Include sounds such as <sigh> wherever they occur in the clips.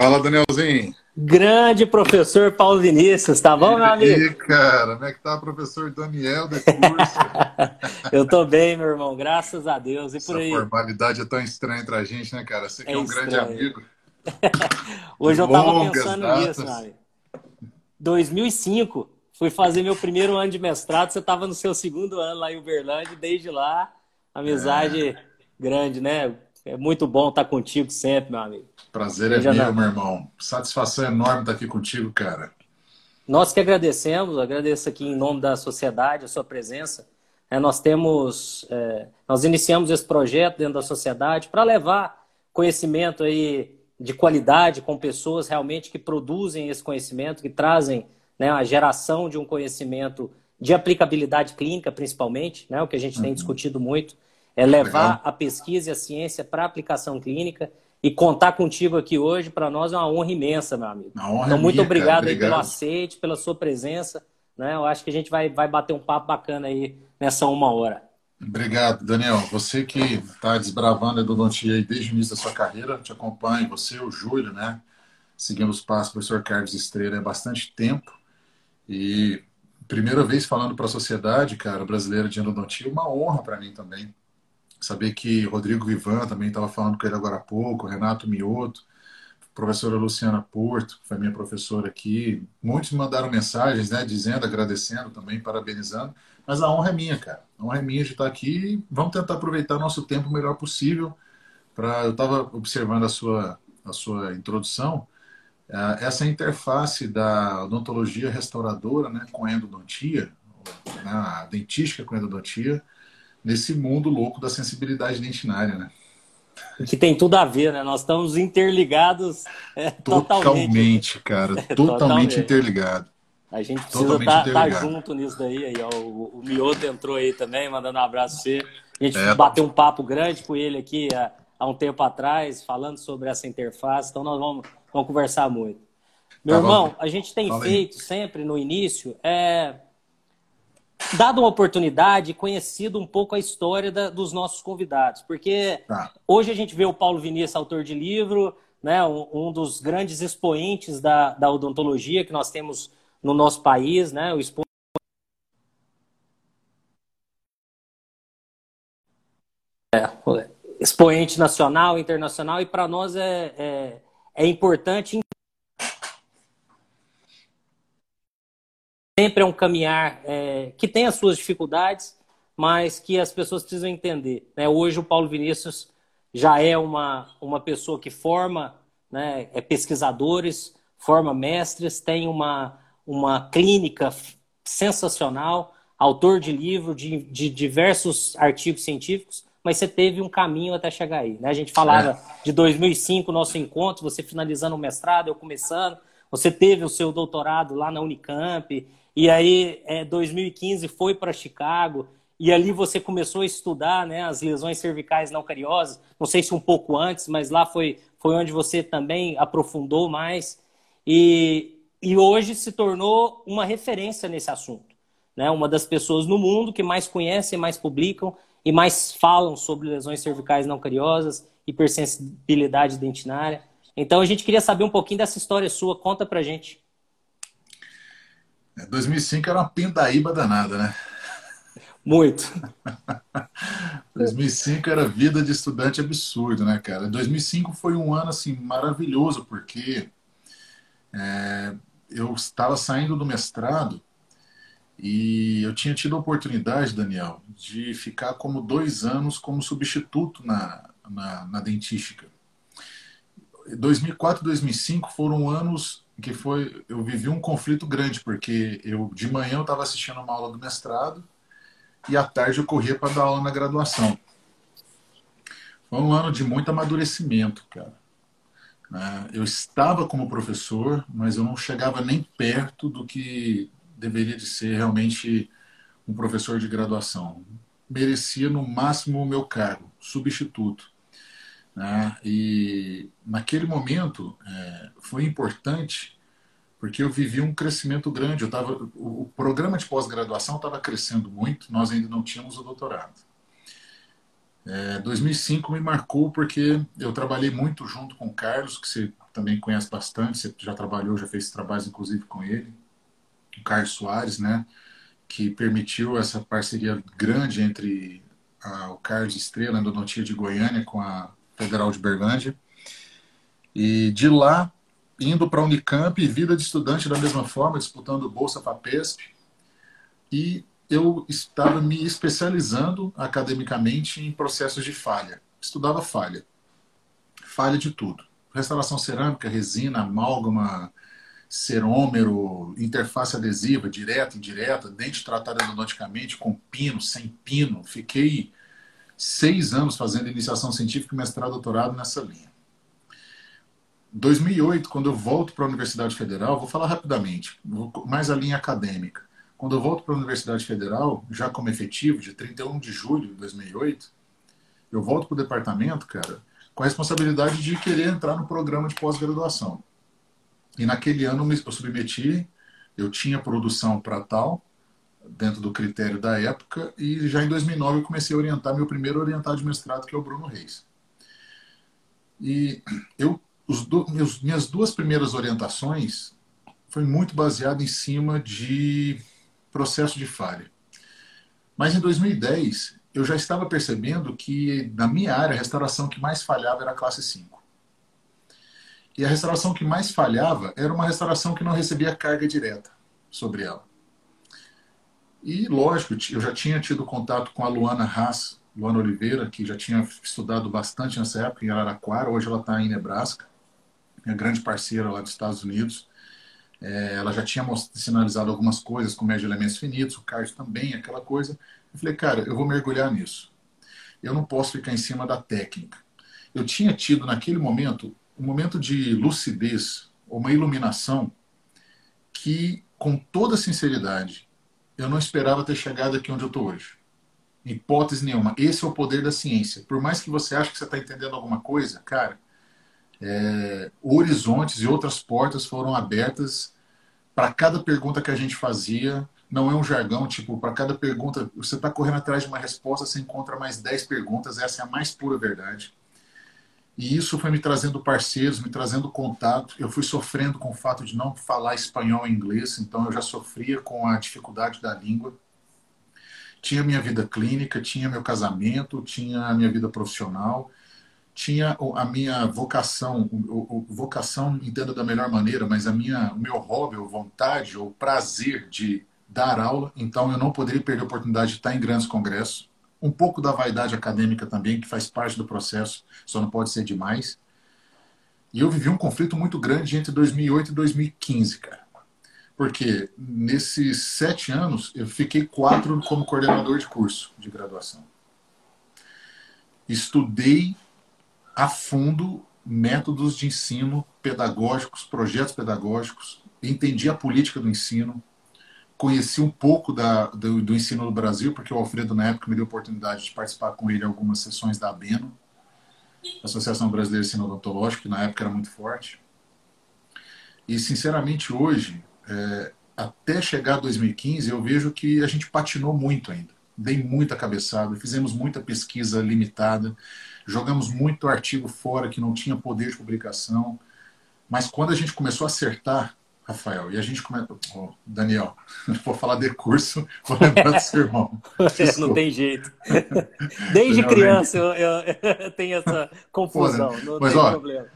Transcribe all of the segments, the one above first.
Fala, Danielzinho. Grande professor Paulo Vinícius, tá bom, meu amigo? E cara, como é que tá, professor Daniel de curso? <laughs> Eu tô bem, meu irmão, graças a Deus. E por Essa aí? formalidade é tão estranha entre a gente, né, cara? Você que é, É um grande estranho. amigo. <laughs> Hoje eu tava Longas pensando datas. nisso, meu amigo. 2005, fui fazer meu primeiro ano de mestrado, você tava no seu segundo ano lá em Uberlândia, desde lá, amizade grande, né? É muito bom estar contigo sempre, meu amigo. Prazer é meu, meu irmão. Satisfação enorme estar aqui contigo, cara. Nós que agradecemos, agradeço aqui em nome da sociedade a sua presença. É, nós temos, é, nós iniciamos esse projeto dentro da sociedade para levar conhecimento aí de qualidade com pessoas realmente que produzem esse conhecimento, que trazem né, a geração de um conhecimento de aplicabilidade clínica, principalmente, né, o que a gente tem discutido muito, é levar Legal. a pesquisa e a ciência para a aplicação clínica e contar contigo aqui hoje, para nós é uma honra imensa, meu amigo. A honra Então, muito minha, obrigado, pelo aceite, pela sua presença. Né? Eu acho que a gente vai, vai bater um papo bacana aí nessa uma hora. Obrigado, Daniel. Você que está desbravando a endodontia desde o início da sua carreira, te acompanho, você, o Júlio, né? Seguimos os passos do professor Carlos Estrela há bastante tempo. E primeira vez falando para a sociedade, cara, brasileira de endodontia, uma honra para mim também. Saber que Rodrigo Vivan também estava falando com ele agora há pouco, Renato Mioto, professora Luciana Porto, que foi minha professora aqui. Muitos me mandaram mensagens, né, dizendo, agradecendo também, parabenizando. Mas a honra é minha, cara. A honra é minha de estar aqui. Vamos tentar aproveitar nosso tempo o melhor possível. Pra... Eu estava observando a sua, a sua introdução. eh, Essa interface da odontologia restauradora né, com a endodontia, né, a dentística com a endodontia, nesse mundo louco da sensibilidade dentinária, né? Que tem tudo a ver, né? Nós estamos interligados é, totalmente. Totalmente, cara. <laughs> Totalmente Totalmente. interligado. A gente precisa estar interligado. junto nisso daí. Aí, ó, o, o Mioto entrou aí também, mandando um abraço pra você. A gente É. bateu um papo grande com ele aqui há, há um tempo atrás, falando sobre essa interface. Então, nós vamos, vamos conversar muito. Meu Tá bom. irmão, a gente tem Fala aí. feito sempre no início, é, dado uma oportunidade, conhecido um pouco a história da- dos nossos convidados. Porque Tá. Hoje a gente vê o Paulo Vinícius, autor de livro, né, um, um dos grandes expoentes da, da odontologia que nós temos no nosso país, né, o expo... É, expoente nacional, internacional, e para nós é, é, é importante. Sempre é um caminhar é, que tem as suas dificuldades, mas que as pessoas precisam entender. Né? Hoje o Paulo Vinícius já é uma, uma pessoa que forma né, é pesquisadores, forma mestres, tem uma, uma clínica sensacional, autor de livro, de, de diversos artigos científicos, mas você teve um caminho até chegar aí. Né? A gente falava de 2005, nosso encontro, você finalizando o mestrado, eu começando, você teve o seu doutorado lá na Unicamp, e aí, é, 2015, foi para Chicago, e ali você começou a estudar né, as lesões cervicais não cariosas. Não sei se um pouco antes, mas lá foi, foi onde você também aprofundou mais. E, e hoje se tornou uma referência nesse assunto. Né? Uma das pessoas no mundo que mais conhecem, mais publicam e mais falam sobre lesões cervicais não cariosas, hipersensibilidade dentinária. Então a gente queria saber um pouquinho dessa história sua. Conta pra gente. É, 2005 era uma pindaíba danada, né? Muito. <laughs> 2005 era vida de estudante absurdo, né, cara? 2005 foi um ano assim maravilhoso porque é, eu estava saindo do mestrado e eu tinha tido a oportunidade, Daniel, de ficar como dois anos como substituto na, na, na dentística. 2004 e 2005 foram anos que foi eu vivi um conflito grande porque eu de manhã eu estava assistindo uma aula do mestrado e à tarde eu corria para dar aula na graduação. Foi um ano de muito amadurecimento, cara. Né? Eu estava como professor, mas eu não chegava nem perto do que deveria de ser realmente um professor de graduação. Merecia no máximo o meu cargo, substituto. Né? E naquele momento é, foi importante porque eu vivi um crescimento grande. Eu tava, o, programa de pós-graduação estava crescendo muito, nós ainda não tínhamos o doutorado. É, 2005 me marcou porque eu trabalhei muito junto com o Carlos, que você também conhece bastante, você já trabalhou, já fez trabalhos inclusive com ele, o Carlos Soares, né? Que permitiu essa parceria grande entre a, o Carlos Estrela, endodontia de Goiânia, com a Federal de Berlândia. E de lá, indo para a Unicamp, vida de estudante da mesma forma, disputando Bolsa FAPESP. E eu estava me especializando academicamente em processos de falha. Estudava falha. Falha de tudo. Restauração cerâmica, resina, amálgama, cerômero, interface adesiva, direta, indireta, dente tratado endodonticamente, com pino, sem pino. Fiquei seis anos fazendo iniciação científica, mestrado, doutorado nessa linha. 2008, quando eu volto para a Universidade Federal, vou falar rapidamente, mais a linha acadêmica. Quando eu volto para a Universidade Federal, já como efetivo, de 31 de julho de 2008, eu volto para o departamento, cara, com a responsabilidade de querer entrar no programa de pós-graduação. E naquele ano eu submeti, eu tinha produção para tal, dentro do critério da época, e já em 2009 eu comecei a orientar meu primeiro orientado de mestrado, que é o Bruno Reis. E eu, do, meus, minhas duas primeiras orientações foi muito baseado em cima de processo de falha. Mas em 2010, eu já estava percebendo que, na minha área, a restauração que mais falhava era a classe 5. E a restauração que mais falhava era uma restauração que não recebia carga direta sobre ela. E, lógico, eu já tinha tido contato com a Luana Haas, Luana Oliveira, que já tinha estudado bastante nessa época em Araraquara, hoje ela está em Nebraska, minha grande parceira lá dos Estados Unidos. É, ela já tinha sinalizado algumas coisas com médio de elementos finitos, o card também, aquela coisa. Eu falei, cara, eu vou mergulhar nisso. Eu não posso ficar em cima da técnica. Eu tinha tido naquele momento um momento de lucidez, uma iluminação que, com toda sinceridade, eu não esperava ter chegado aqui onde eu estou hoje. Hipótese nenhuma. Esse é o poder da ciência. Por mais que você ache que você está entendendo alguma coisa, cara, é, horizontes e outras portas foram abertas para cada pergunta que a gente fazia. Não é um jargão, tipo, para cada pergunta, você está correndo atrás de uma resposta, você encontra mais 10 perguntas, essa é a mais pura verdade. E isso foi me trazendo parceiros, me trazendo contato. Eu fui sofrendo com o fato de não falar espanhol e inglês, então eu já sofria com a dificuldade da língua. Tinha minha vida clínica, tinha meu casamento, tinha a minha vida profissional tinha a minha vocação, o, o, vocação entenda da melhor maneira, mas a minha, o meu hobby, ou vontade, ou prazer de dar aula, então eu não poderia perder a oportunidade de estar em grandes congressos. Um pouco da vaidade acadêmica também, que faz parte do processo, só não pode ser demais. E eu vivi um conflito muito grande entre 2008 e 2015, cara. Porque nesses sete anos, eu fiquei quatro como coordenador de curso de graduação. Estudei a fundo métodos de ensino pedagógicos, projetos pedagógicos, entendi a política do ensino, conheci um pouco da, do, do, ensino no Brasil, porque o Alfredo, na época, me deu a oportunidade de participar com ele em algumas sessões da ABENO, Associação Brasileira de Ensino Odontológico, que na época era muito forte. E, sinceramente, hoje, é, até chegar a 2015, eu vejo que a gente patinou muito ainda. Dei muita cabeçada, fizemos muita pesquisa limitada. Jogamos muito artigo fora que não tinha poder de publicação. Mas quando a gente começou a acertar, Rafael, e a gente começou. Oh, Daniel, <laughs> vou falar de curso, <laughs> vou lembrar do seu irmão. não tem jeito. <laughs> Desde Daniel, criança eu, eu, eu, tenho essa confusão. Pô, não mas, tem ó, problema.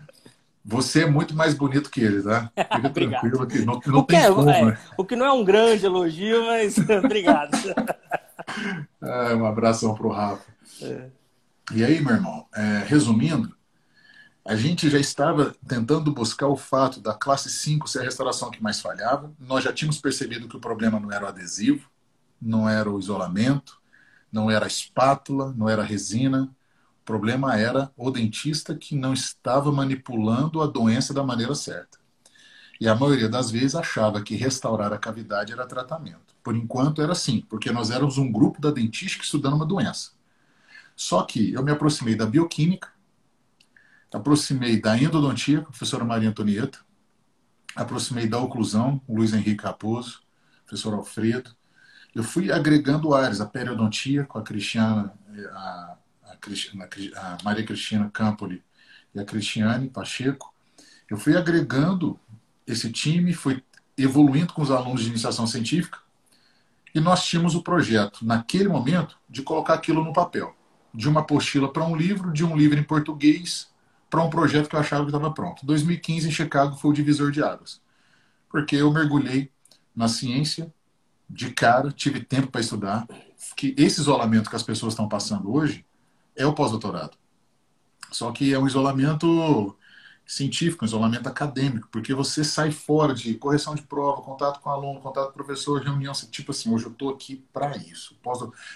Você é muito mais bonito que ele, tá? Fica tranquilo que não, não tem é, como, é, né? O que não é um grande elogio, mas obrigado. É, um abração pro Rafa. É. E aí, meu irmão, é, resumindo, a gente já estava tentando buscar o fato da classe 5 ser a restauração que mais falhava. Nós já tínhamos percebido que o problema não era o adesivo, não era o isolamento, não era a espátula, não era a resina. O problema era o dentista que não estava manipulando a doença da maneira certa. E a maioria das vezes achava que restaurar a cavidade era tratamento. Por enquanto era assim, porque nós éramos um grupo da dentística estudando uma doença. Só que eu me aproximei da bioquímica, aproximei da endodontia, com a professora Maria Antonieta, aproximei da oclusão, o Luiz Henrique Raposo, professor Alfredo. Eu fui agregando áreas, a periodontia com a Cristiana, a, a, a Maria Cristina Campoli e a Cristiane Pacheco. Eu fui agregando esse time, fui evoluindo com os alunos de iniciação científica e nós tínhamos o projeto, naquele momento, de colocar aquilo no papel. De uma apostila para um livro, de um livro em português para um projeto que eu achava que estava pronto. 2015, em Chicago, foi o divisor de águas. Porque eu mergulhei na ciência de cara, tive tempo para estudar, que esse isolamento que as pessoas estão passando hoje é o pós-doutorado. Só que é um isolamento científico, um isolamento acadêmico, porque você sai fora de correção de prova, contato com aluno, contato com professor, reunião, tipo assim, hoje eu estou aqui para isso.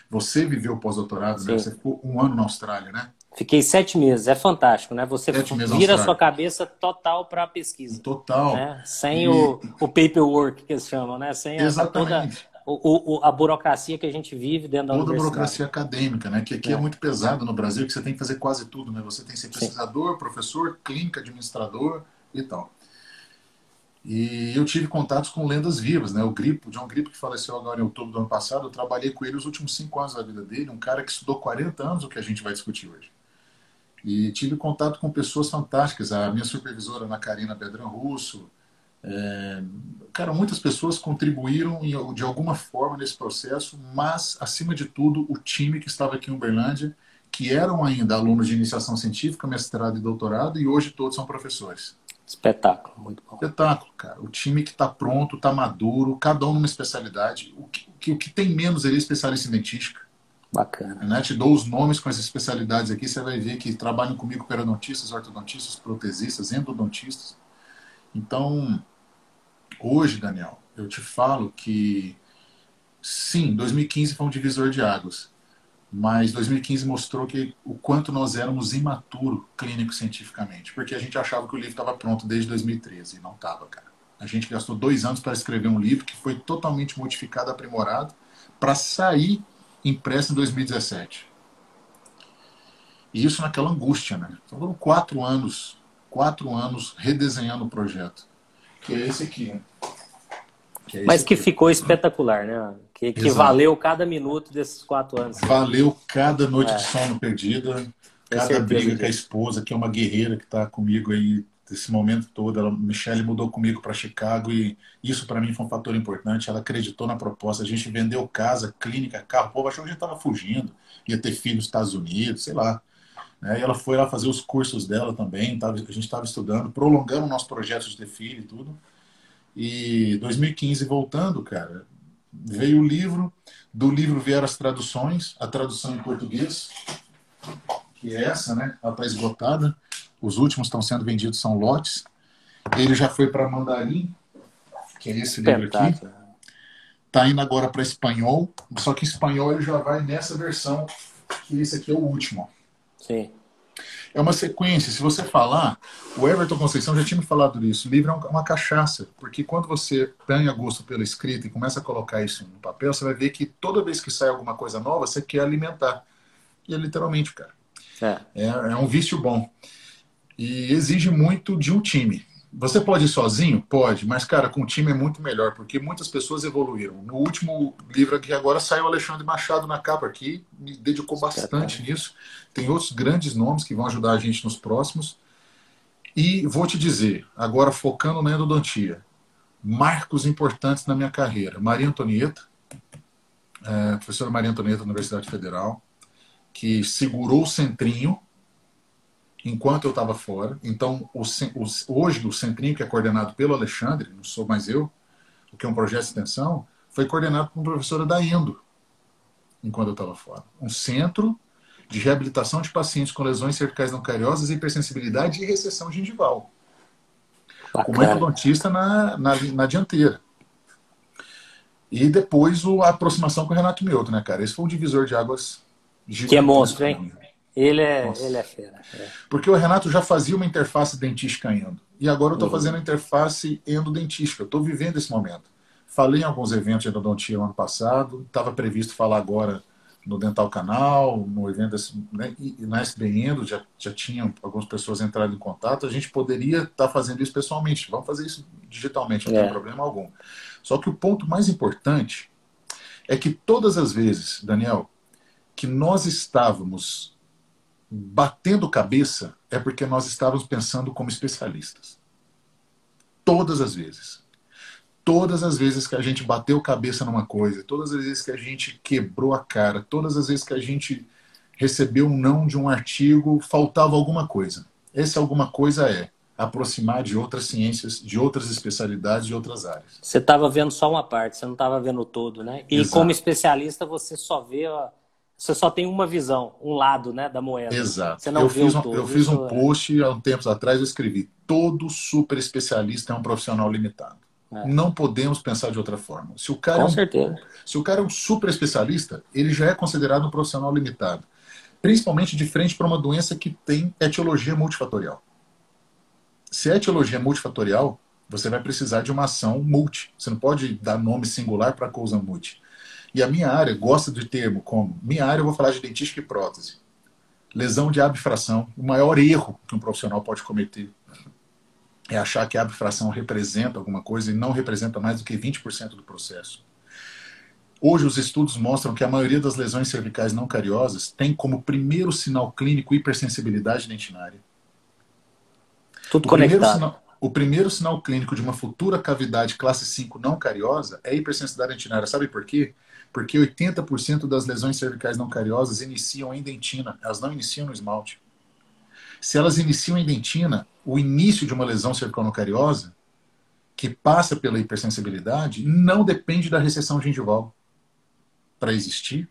Você viveu pós-doutorado, né? você ficou um ano na Austrália, né? Fiquei sete meses, é fantástico, né? Você vira a sua cabeça total para a pesquisa. Total. Né? Sem e... o, o paperwork que eles chamam, né? Sem Exatamente. toda o, o, a burocracia que a gente vive dentro da Toda universidade. Toda a burocracia acadêmica, né? Que aqui é. é. muito pesado no Brasil, que você tem que fazer quase tudo, né? Você tem que ser pesquisador, Sim. professor, clínica, administrador e tal. E eu tive contatos com lendas vivas, né? O Gripo, John Gripo, que faleceu agora em outubro do ano passado, eu trabalhei com ele os últimos cinco anos da vida dele, um cara que estudou 40 anos o que a gente vai discutir hoje. E tive contato com pessoas fantásticas, a minha supervisora, Ana Karina Bedran Russo, é, cara, muitas pessoas contribuíram de alguma forma nesse processo, mas, acima de tudo, o time que estava aqui em Uberlândia, que eram ainda alunos de iniciação científica, mestrado e doutorado, e hoje todos são professores. Espetáculo, muito bom. Espetáculo, cara. O time que está pronto, está maduro, cada um numa especialidade. O que, o que tem menos ali é especialista em dentística. Bacana. Né? Te dou os nomes com as especialidades aqui, você vai ver que trabalham comigo periodontistas, ortodontistas, protesistas, endodontistas. Então, Hoje, Daniel, eu te falo que sim, 2015 foi um divisor de águas, mas 2015 mostrou que o quanto nós éramos imaturo clínico cientificamente, porque a gente achava que o livro estava pronto desde 2013 e não estava, cara. A gente gastou dois anos para escrever um livro que foi totalmente modificado, aprimorado, para sair impresso em 2017. E isso naquela angústia, né? Então, foram quatro anos, quatro anos redesenhando o projeto que é esse aqui. Né? Que é Mas que aqui. ficou espetacular, né? Que, que valeu cada minuto desses quatro anos. Valeu cada noite é. de sono perdida, cada briga com a esposa, que é uma guerreira que está comigo aí esse momento todo. Ela, Michelle mudou comigo para Chicago e isso para mim foi um fator importante. Ela acreditou na proposta. A gente vendeu casa, clínica, carro. O povo achou que a gente estava fugindo, ia ter filho nos Estados Unidos, sei lá. Né? E ela foi lá fazer os cursos dela também, tava, a gente estava estudando, prolongando o nosso projeto de ter filho e tudo. E 2015 voltando, cara, veio o livro, do livro vieram as traduções, a tradução em português, que é essa, né? Ela está esgotada. Os últimos estão sendo vendidos, são lotes. Ele já foi para mandarim, que é esse livro aqui. Está indo agora para espanhol, só que espanhol ele já vai nessa versão, que esse aqui é o último. Sim. É uma sequência. Se você falar, o Everton Conceição já tinha me falado disso. O livro é uma cachaça, porque quando você ganha gosto pela escrita e começa a colocar isso no papel, você vai ver que toda vez que sai alguma coisa nova, você quer alimentar. E é literalmente, cara. É, é, é um vício bom. E exige muito de um time. Você pode ir sozinho? Pode, mas, cara, com o time é muito melhor, porque muitas pessoas evoluíram. No último livro aqui agora saiu o Alexandre Machado na capa aqui, me dedicou bastante nisso. Tem outros grandes nomes que vão ajudar a gente nos próximos. E vou te dizer, agora focando na endodontia, marcos importantes na minha carreira. Maria Antonieta, é, professora Maria Antonieta da Universidade Federal, que segurou o centrinho enquanto eu estava fora. Então, o, o, hoje, o Centrinho, que é coordenado pelo Alexandre, não sou mais eu, o que é um projeto de extensão, foi coordenado por uma professora da Endo, enquanto eu estava fora. Um centro de reabilitação de pacientes com lesões cervicais não cariosas, hipersensibilidade e recessão gengival. Bacana. Com endodontista na, na, na dianteira. E depois o, a aproximação com o Renato Mioto, né, cara? Esse foi um divisor de águas gigante. Que é monstro, hein? Ele é, ele é fera. É. Porque o Renato já fazia uma interface dentística endo. E agora eu estou uhum. fazendo interface endodentística. Eu estou vivendo esse momento. Falei em alguns eventos de endodontia no ano passado. Estava previsto falar agora no Dental Canal, no evento desse, né, e na SB Endo, já, já tinham algumas pessoas entrado em contato. A gente poderia estar tá fazendo isso pessoalmente. Vamos fazer isso digitalmente, não é. tem problema algum. Só que o ponto mais importante é que todas as vezes, Daniel, que nós estávamos batendo cabeça é porque nós estávamos pensando como especialistas. Todas as vezes. Todas as vezes que a gente bateu cabeça numa coisa, todas as vezes que a gente quebrou a cara, todas as vezes que a gente recebeu um não de um artigo, faltava alguma coisa. Esse alguma coisa é aproximar de outras ciências, de outras especialidades, de outras áreas. Você estava vendo só uma parte, você não estava vendo o todo, né? E Exato. como especialista, você só vê, você só tem uma visão, um lado, né, da moeda. Exato. Você não eu, fiz um, todo. eu fiz um é post há um tempos atrás, eu escrevi: todo super especialista é um profissional limitado. É. Não podemos pensar de outra forma. Se o cara Com é um, certeza. Se o cara é um super especialista, ele já é considerado um profissional limitado. Principalmente de frente para uma doença que tem etiologia multifatorial. Se a etiologia é multifatorial, você vai precisar de uma ação multi. Você não pode dar nome singular para causa multi. E a minha área gosta de termo como. Minha área eu vou falar de dentística e prótese. Lesão de abfração. O maior erro que um profissional pode cometer é achar que a abfração representa alguma coisa e não representa mais do que 20% do processo. Hoje, os estudos mostram que a maioria das lesões cervicais não cariosas tem como primeiro sinal clínico hipersensibilidade dentinária. Tudo o conectado. Primeiro sinal, o primeiro sinal clínico de uma futura cavidade classe 5 não cariosa é hipersensibilidade dentinária. Sabe por quê? Porque 80% das lesões cervicais não cariosas iniciam em dentina, elas não iniciam no esmalte. Se elas iniciam em dentina, o início de uma lesão cervical não cariosa, que passa pela hipersensibilidade, não depende da recessão gengival para existir.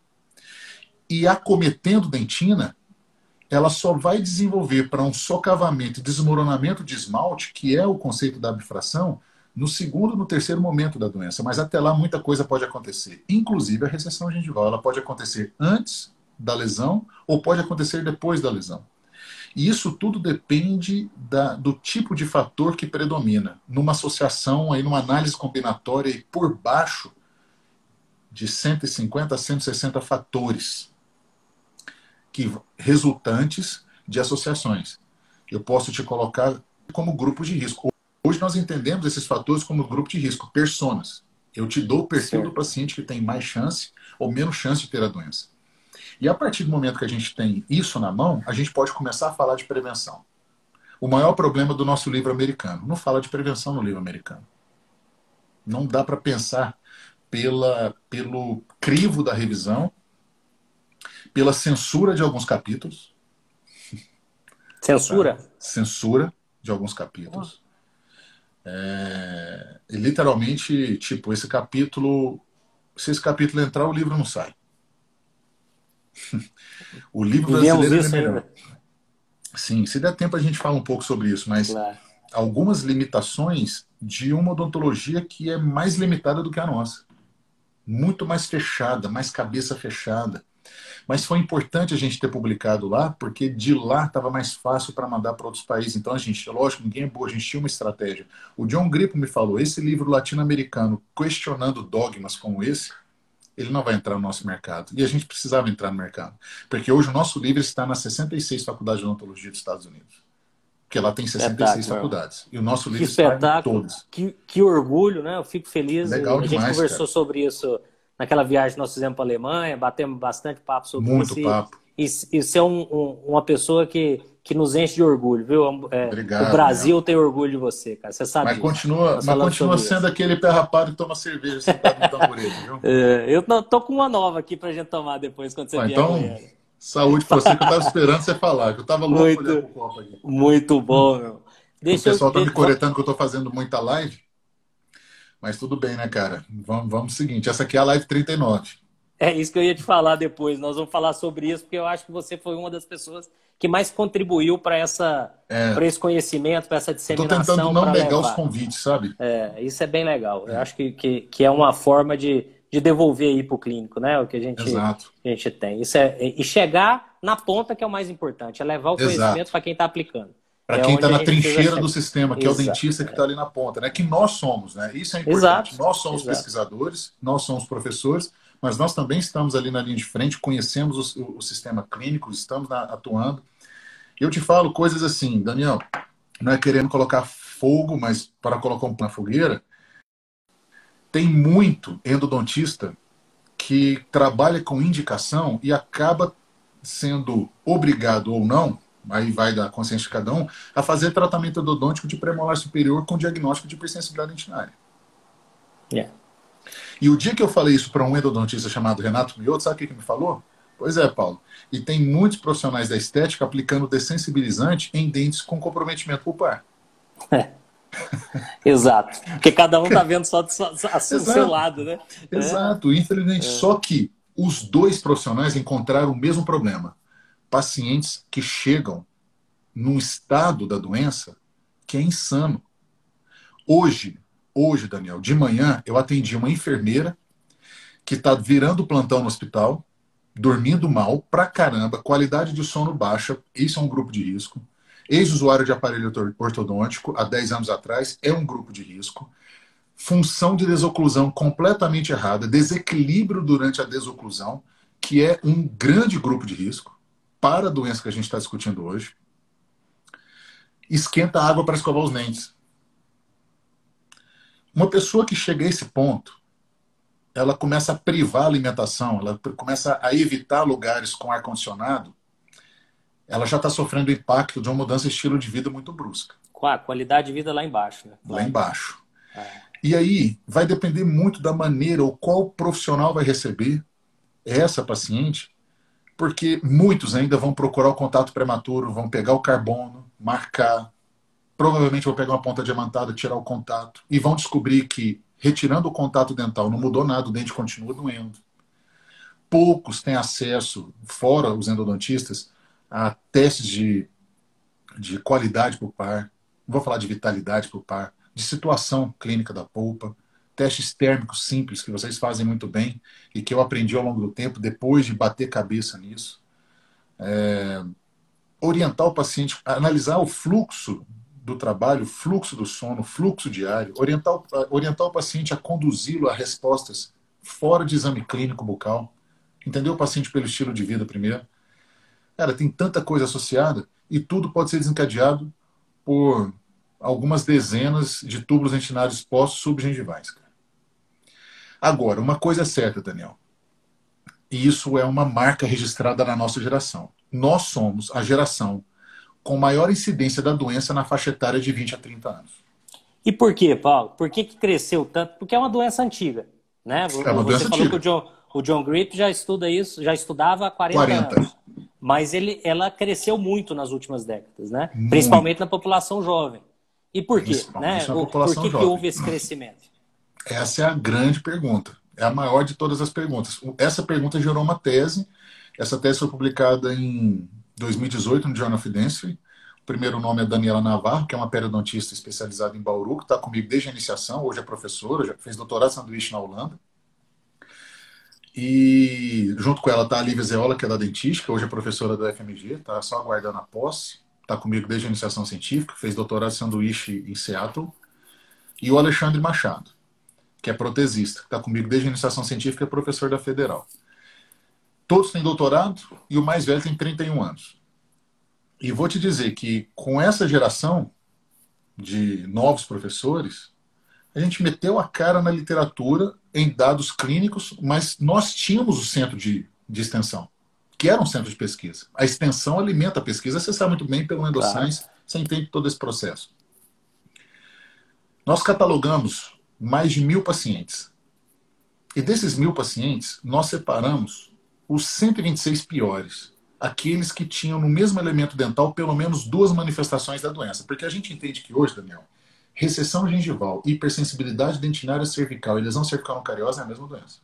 E acometendo dentina, ela só vai desenvolver para um socavamento e desmoronamento de esmalte, que é o conceito da bifração, no segundo, no terceiro momento da doença. Mas até lá muita coisa pode acontecer, inclusive a recessão gengival. Ela pode acontecer antes da lesão ou pode acontecer depois da lesão. E isso tudo depende da, do tipo de fator que predomina. Numa associação, aí, numa análise combinatória, e por baixo de 150 a 160 fatores que resultantes de associações. Eu posso te colocar como grupo de risco. Hoje nós entendemos esses fatores como grupo de risco, personas. Eu te dou o perfil certo. do paciente que tem mais chance ou menos chance de ter a doença. E a partir do momento que a gente tem isso na mão, a gente pode começar a falar de prevenção. O maior problema do nosso livro americano. Não fala de prevenção no livro americano. Não dá para pensar pela, pelo crivo da revisão pela censura de alguns capítulos. Censura? Tá? Censura de alguns capítulos. É, literalmente, tipo, esse capítulo. Se esse capítulo entrar, o livro não sai. <laughs> o livro brasileiro isso é melhor. Sim, se der tempo a gente fala um pouco sobre isso, mas claro. algumas limitações de uma odontologia que é mais limitada do que a nossa. Muito mais fechada, mais cabeça fechada. Mas foi importante a gente ter publicado lá, porque de lá estava mais fácil para mandar para outros países. Então a gente, lógico, ninguém é boa, a gente tinha uma estratégia. O John Grippo me falou: esse livro latino-americano questionando dogmas como esse, ele não vai entrar no nosso mercado. E a gente precisava entrar no mercado. Porque hoje o nosso livro está nas 66 faculdades de odontologia dos Estados Unidos. Porque lá tem 66 faculdades. E o nosso livro que está em todos. Que, que orgulho, né? Eu fico feliz. Legal a gente conversou cara. sobre isso naquela viagem que nós fizemos para a Alemanha, batemos bastante papo sobre Muito isso. Muito papo. E, e ser um, um, uma pessoa que, que nos enche de orgulho, viu? É, Obrigado, o Brasil meu. tem orgulho de você, cara. Você sabe Mas disso. continua, mas continua sendo isso. aquele pé rapado que toma cerveja sentado no tamborete, viu? <laughs> É, eu tô com uma nova aqui pra gente tomar depois, quando você vier Então, saúde pra você, que eu tava esperando você falar, que eu tava louco muito, olhando pro copo aqui. Muito bom, meu. Deixa o pessoal eu... tá me coletando que eu tô fazendo muita live. Mas tudo bem, né, cara? Vamos, vamos seguinte. Essa aqui é a live 39. É isso que eu ia te falar depois. Nós vamos falar sobre isso, porque eu acho que você foi uma das pessoas que mais contribuiu para essa é, para esse conhecimento, para essa disseminação. Estou tentando não negar os convites, sabe? É, isso é bem legal. É. Eu acho que, que, que, é uma forma de, de devolver aí para o clínico, né? O que a gente, Exato. a gente tem. Isso é, e chegar na ponta que é o mais importante, é levar o conhecimento para quem está aplicando. Para é quem está na trincheira do sistema, que Exato. é o dentista que está ali na ponta, né? Que nós somos, né? Isso é importante. Exato. Nós somos Exato. pesquisadores, nós somos professores, mas nós também estamos ali na linha de frente, conhecemos o, o sistema clínico, estamos na, atuando. Eu te falo coisas assim, Daniel, não é querendo colocar fogo, mas para colocar um na fogueira, tem muito endodontista que trabalha com indicação e acaba sendo obrigado ou não aí vai da consciência de cada um, a fazer tratamento endodôntico de premolar superior com diagnóstico de hipersensibilidade dentinária. Yeah. E o dia que eu falei isso para um endodontista chamado Renato Mioto, sabe o que, que me falou? Pois é, Paulo. E tem muitos profissionais da estética aplicando dessensibilizante em dentes com comprometimento pulpar. É. <laughs> Exato. Porque cada um está vendo só do seu lado, né? Exato. É. Infelizmente, é. só que os dois profissionais encontraram o mesmo problema. Pacientes que chegam num estado da doença que é insano. Hoje, hoje, Daniel, de manhã, eu atendi uma enfermeira que está virando plantão no hospital, dormindo mal pra caramba, qualidade de sono baixa, isso é um grupo de risco. Ex-usuário de aparelho ortodôntico, há 10 anos atrás, é um grupo de risco. Função de desoclusão completamente errada, desequilíbrio durante a desoclusão, que é um grande grupo de risco para a doença que a gente está discutindo hoje. Esquenta a água para escovar os dentes. Uma pessoa que chega a esse ponto, ela começa a privar a alimentação, ela começa a evitar lugares com ar-condicionado, ela já está sofrendo o impacto de uma mudança de estilo de vida muito brusca. Com a qualidade de vida lá embaixo. Né? Lá embaixo. É. E aí vai depender muito da maneira ou qual profissional vai receber essa paciente, porque muitos ainda vão procurar o contato prematuro, vão pegar o carbono, marcar, provavelmente vão pegar uma ponta diamantada, tirar o contato, e vão descobrir que retirando o contato dental não mudou nada, o dente continua doendo. Poucos têm acesso, fora os endodontistas, a testes de, de qualidade pulpar, não vou falar de vitalidade pulpar, de situação clínica da polpa, testes térmicos simples que vocês fazem muito bem e que eu aprendi ao longo do tempo, depois de bater cabeça nisso. É, orientar o paciente, analisar o fluxo do trabalho, fluxo do sono, fluxo diário, orientar, orientar o paciente a conduzi-lo a respostas fora de exame clínico bucal, entender o paciente pelo estilo de vida primeiro, Cara, tem tanta coisa associada e tudo pode ser desencadeado por algumas dezenas de túbulos retinários expostos subgengivais. Cara. Agora, uma coisa é certa, Daniel. E isso é uma marca registrada na nossa geração. Nós somos a geração com maior incidência da doença na faixa etária de 20 a 30 anos. E por quê, Paulo? Por que, que cresceu tanto? Porque é uma doença antiga. Né? É uma Você doença falou antiga. que o John, o John Grip já estuda isso, já estudava há 40, 40. anos mas ele, ela cresceu muito nas últimas décadas, né? Muito. Principalmente na população jovem. E por quê? Né? Por que, que houve esse crescimento? Essa é a grande pergunta. É a maior de todas as perguntas. Essa pergunta gerou uma tese. Essa tese foi publicada em 2018 no Journal of Dentistry. O primeiro nome é Daniela Navarro, que é uma periodontista especializada em Bauru, que está comigo desde a iniciação. Hoje é professora, já fez doutorado sanduíche na Holanda. E junto com ela está a Lívia Zeola, que é da Dentística, hoje é professora do FMG, está só aguardando a posse, está comigo desde a iniciação científica, fez doutorado sanduíche em Seattle. E o Alexandre Machado, que é protesista, está comigo desde a iniciação científica, é professor da Federal. Todos têm doutorado e o mais velho tem 31 anos. E vou te dizer que com essa geração de novos professores, a gente meteu a cara na literatura em dados clínicos, mas nós tínhamos o centro de, de extensão, que era um centro de pesquisa. A extensão alimenta a pesquisa, você sabe muito bem pelo Endoscience, claro. você entende todo esse processo. Nós catalogamos mais de mil pacientes. E desses mil pacientes, nós separamos os 126 piores, aqueles que tinham no mesmo elemento dental pelo menos duas manifestações da doença. Porque a gente entende que hoje, Daniel, Recessão gengival, hipersensibilidade dentinária cervical e lesão cervical cariosa é a mesma doença.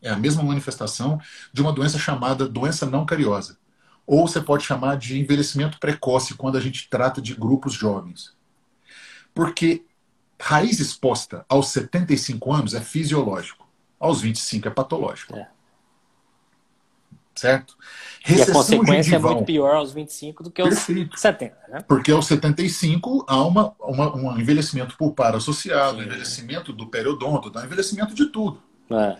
É a mesma manifestação de uma doença chamada doença não cariosa. Ou você pode chamar de envelhecimento precoce quando a gente trata de grupos jovens. Porque raiz exposta aos 75 anos é fisiológico, aos 25 é patológico. É certo? Recessão e a consequência gengival, é muito pior aos 25 do que aos Perfeito. 70, né? Porque aos 75 há uma, uma, um envelhecimento pulpar associado, Sim. envelhecimento do periodonto, dá envelhecimento de tudo. É.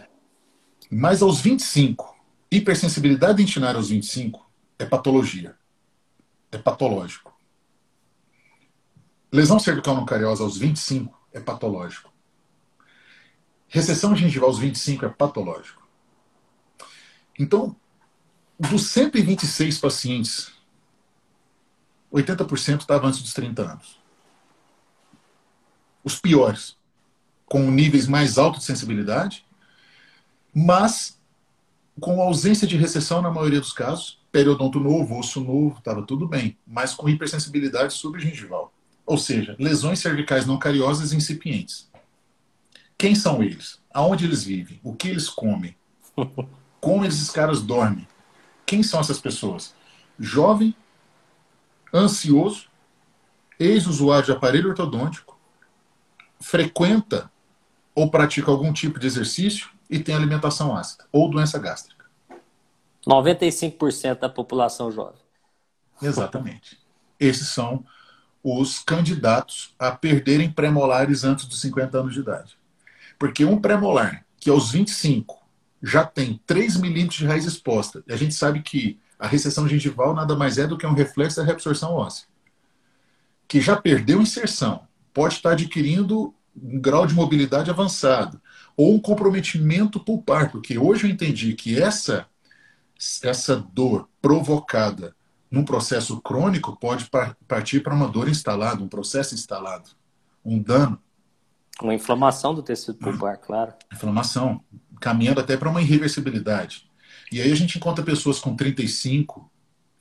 Mas aos 25, hipersensibilidade dentinária aos 25 é patologia. É patológico. Lesão cervical cariosa aos 25 é patológico. Recessão gengival aos 25 é patológico. Então, dos 126 pacientes 80% estava antes dos 30 anos. Os piores, com níveis mais altos de sensibilidade, mas com ausência de recessão na maioria dos casos, periodonto novo, osso novo, estava tudo bem, mas com hipersensibilidade subgengival. Ou seja, lesões cervicais não cariosas incipientes. Quem são eles? Aonde eles vivem? O que eles comem? <laughs> Como esses caras dormem? Quem são essas pessoas? Jovem, ansioso, ex-usuário de aparelho ortodôntico, frequenta ou pratica algum tipo de exercício e tem alimentação ácida ou doença gástrica. 95% da população jovem. Exatamente. Esses são os candidatos a perderem premolares antes dos 50 anos de idade. Porque um premolar que aos 25 já tem 3 milímetros de raiz exposta, e a gente sabe que a recessão gengival nada mais é do que um reflexo da reabsorção óssea, que já perdeu inserção, pode estar adquirindo um grau de mobilidade avançado, ou um comprometimento pulpar, porque hoje eu entendi que essa, essa dor provocada num processo crônico pode partir para uma dor instalada, um processo instalado, um dano. Uma inflamação do tecido pulpar, claro. Inflamação, caminhando até para uma irreversibilidade. E aí a gente encontra pessoas com 35,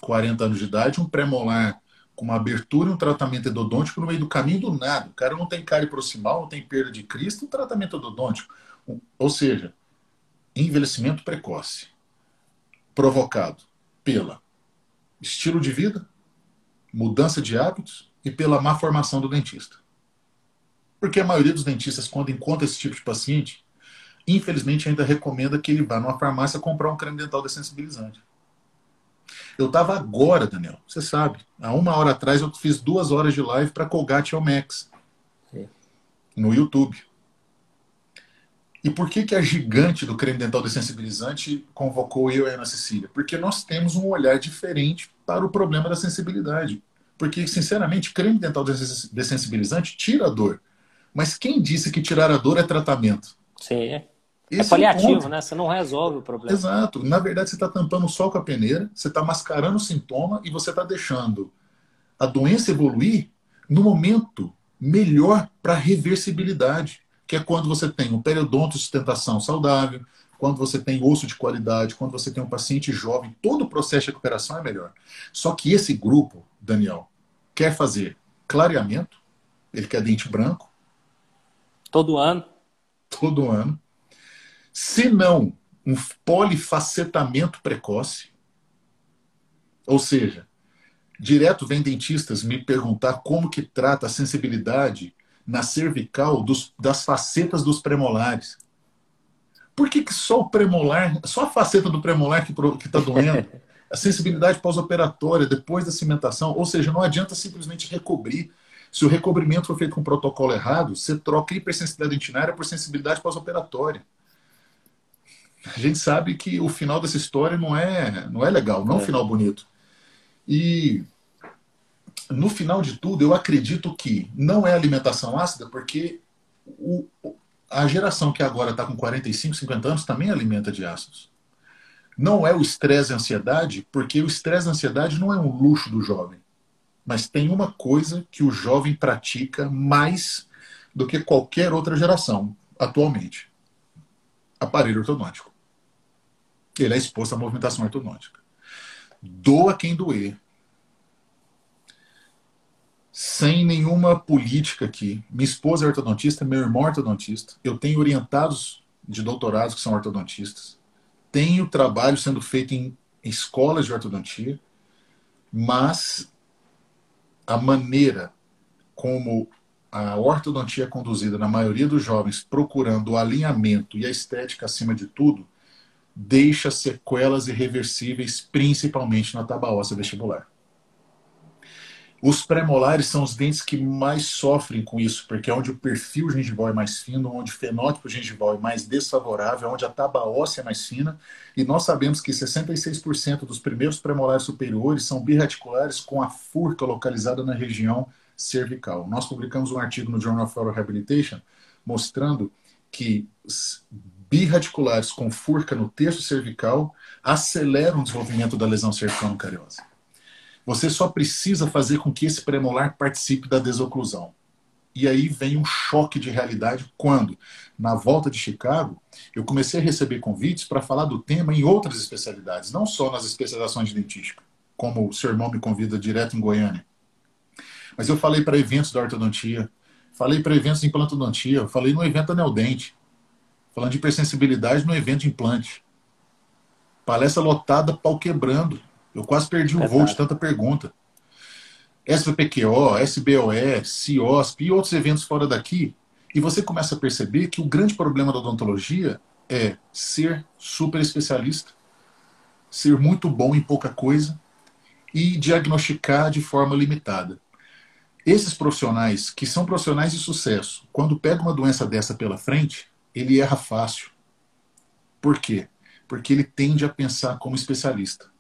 40 anos de idade, um pré-molar com uma abertura e um tratamento endodôntico no meio do caminho do nada. O cara não tem cárie proximal, não tem perda de crista, um tratamento endodôntico. Ou seja, envelhecimento precoce, provocado pela estilo de vida, mudança de hábitos e pela má formação do dentista. Porque a maioria dos dentistas, quando encontra esse tipo de paciente, infelizmente ainda recomenda que ele vá numa farmácia comprar um creme dental dessensibilizante. Eu estava agora, Daniel, você sabe, há uma hora atrás eu fiz duas horas de live para Colgate Max no YouTube. E por que, que a gigante do creme dental dessensibilizante convocou eu e a Ana Cecília? Porque nós temos um olhar diferente para o problema da sensibilidade. Porque, sinceramente, creme dental dessensibilizante tira a dor. Mas quem disse que tirar a dor é tratamento? Sim. É Esse é paliativo, é né? Você não resolve o problema. Exato. Na verdade, você está tampando o sol com a peneira, você está mascarando o sintoma e você está deixando a doença evoluir no momento melhor para reversibilidade que é quando você tem um periodonto de sustentação saudável, quando você tem osso de qualidade, quando você tem um paciente jovem, todo o processo de recuperação é melhor. Só que esse grupo, Daniel, quer fazer clareamento, ele quer dente branco. Todo ano. Todo ano. Se não, um polifacetamento precoce. Ou seja, direto vem dentistas me perguntar como que trata a sensibilidade na cervical dos, das facetas dos premolares. Por que, que só o premolar, só a faceta do premolar que está doendo? <laughs> A sensibilidade pós-operatória, depois da cimentação, ou seja, não adianta simplesmente recobrir. Se o recobrimento for feito com o protocolo errado, você troca hipersensibilidade dentinária por sensibilidade pós-operatória. A gente sabe que o final dessa história não é, não é legal, não é um final bonito. E no final de tudo, eu acredito que não é alimentação ácida, porque o, a geração que agora está com 45, 50 anos também alimenta de ácidos. Não é o estresse e a ansiedade, porque o estresse e a ansiedade não é um luxo do jovem. Mas tem uma coisa que o jovem pratica mais do que qualquer outra geração atualmente: aparelho ortodôntico. Ele é exposto à movimentação ortodôntica. Doa quem doer, sem nenhuma política aqui. Minha esposa é ortodontista, meu irmão é ortodontista. Eu tenho orientados de doutorados que são ortodontistas. Tenho trabalho sendo feito em escolas de ortodontia, mas a maneira como a ortodontia é conduzida na maioria dos jovens, procurando o alinhamento e a estética acima de tudo, deixa sequelas irreversíveis, principalmente na tábua óssea vestibular. Os premolares são os dentes que mais sofrem com isso, porque é onde o perfil gengival é mais fino, onde o fenótipo gengival é mais desfavorável, onde a tábua óssea é mais fina. E nós sabemos que 66% dos primeiros premolares superiores são birraticulares com a furca localizada na região cervical. Nós publicamos um artigo no Journal of Oral Rehabilitation mostrando que birradiculares com furca no terço cervical aceleram o desenvolvimento da lesão cervical cariosa. Você só precisa fazer com que esse premolar participe da desoclusão. E aí vem um choque de realidade quando, na volta de Chicago, eu comecei a receber convites para falar do tema em outras especialidades, não só nas especializações de dentística, como o seu irmão me convida direto em Goiânia. Mas eu falei para eventos da ortodontia, falei para eventos de implantodontia, falei no evento da Neodente, falando de hipersensibilidade no evento de implante. Palestra lotada, pau quebrando. Eu quase perdi o voo de tanta pergunta. SVPQO, SBOE, CIOSP e outros eventos fora daqui, e você começa a perceber que o grande problema da odontologia é ser super especialista, ser muito bom em pouca coisa e diagnosticar de forma limitada. Esses profissionais, que são profissionais de sucesso, quando pega uma doença dessa pela frente, ele erra fácil. Por quê? Porque ele tende a pensar como especialista.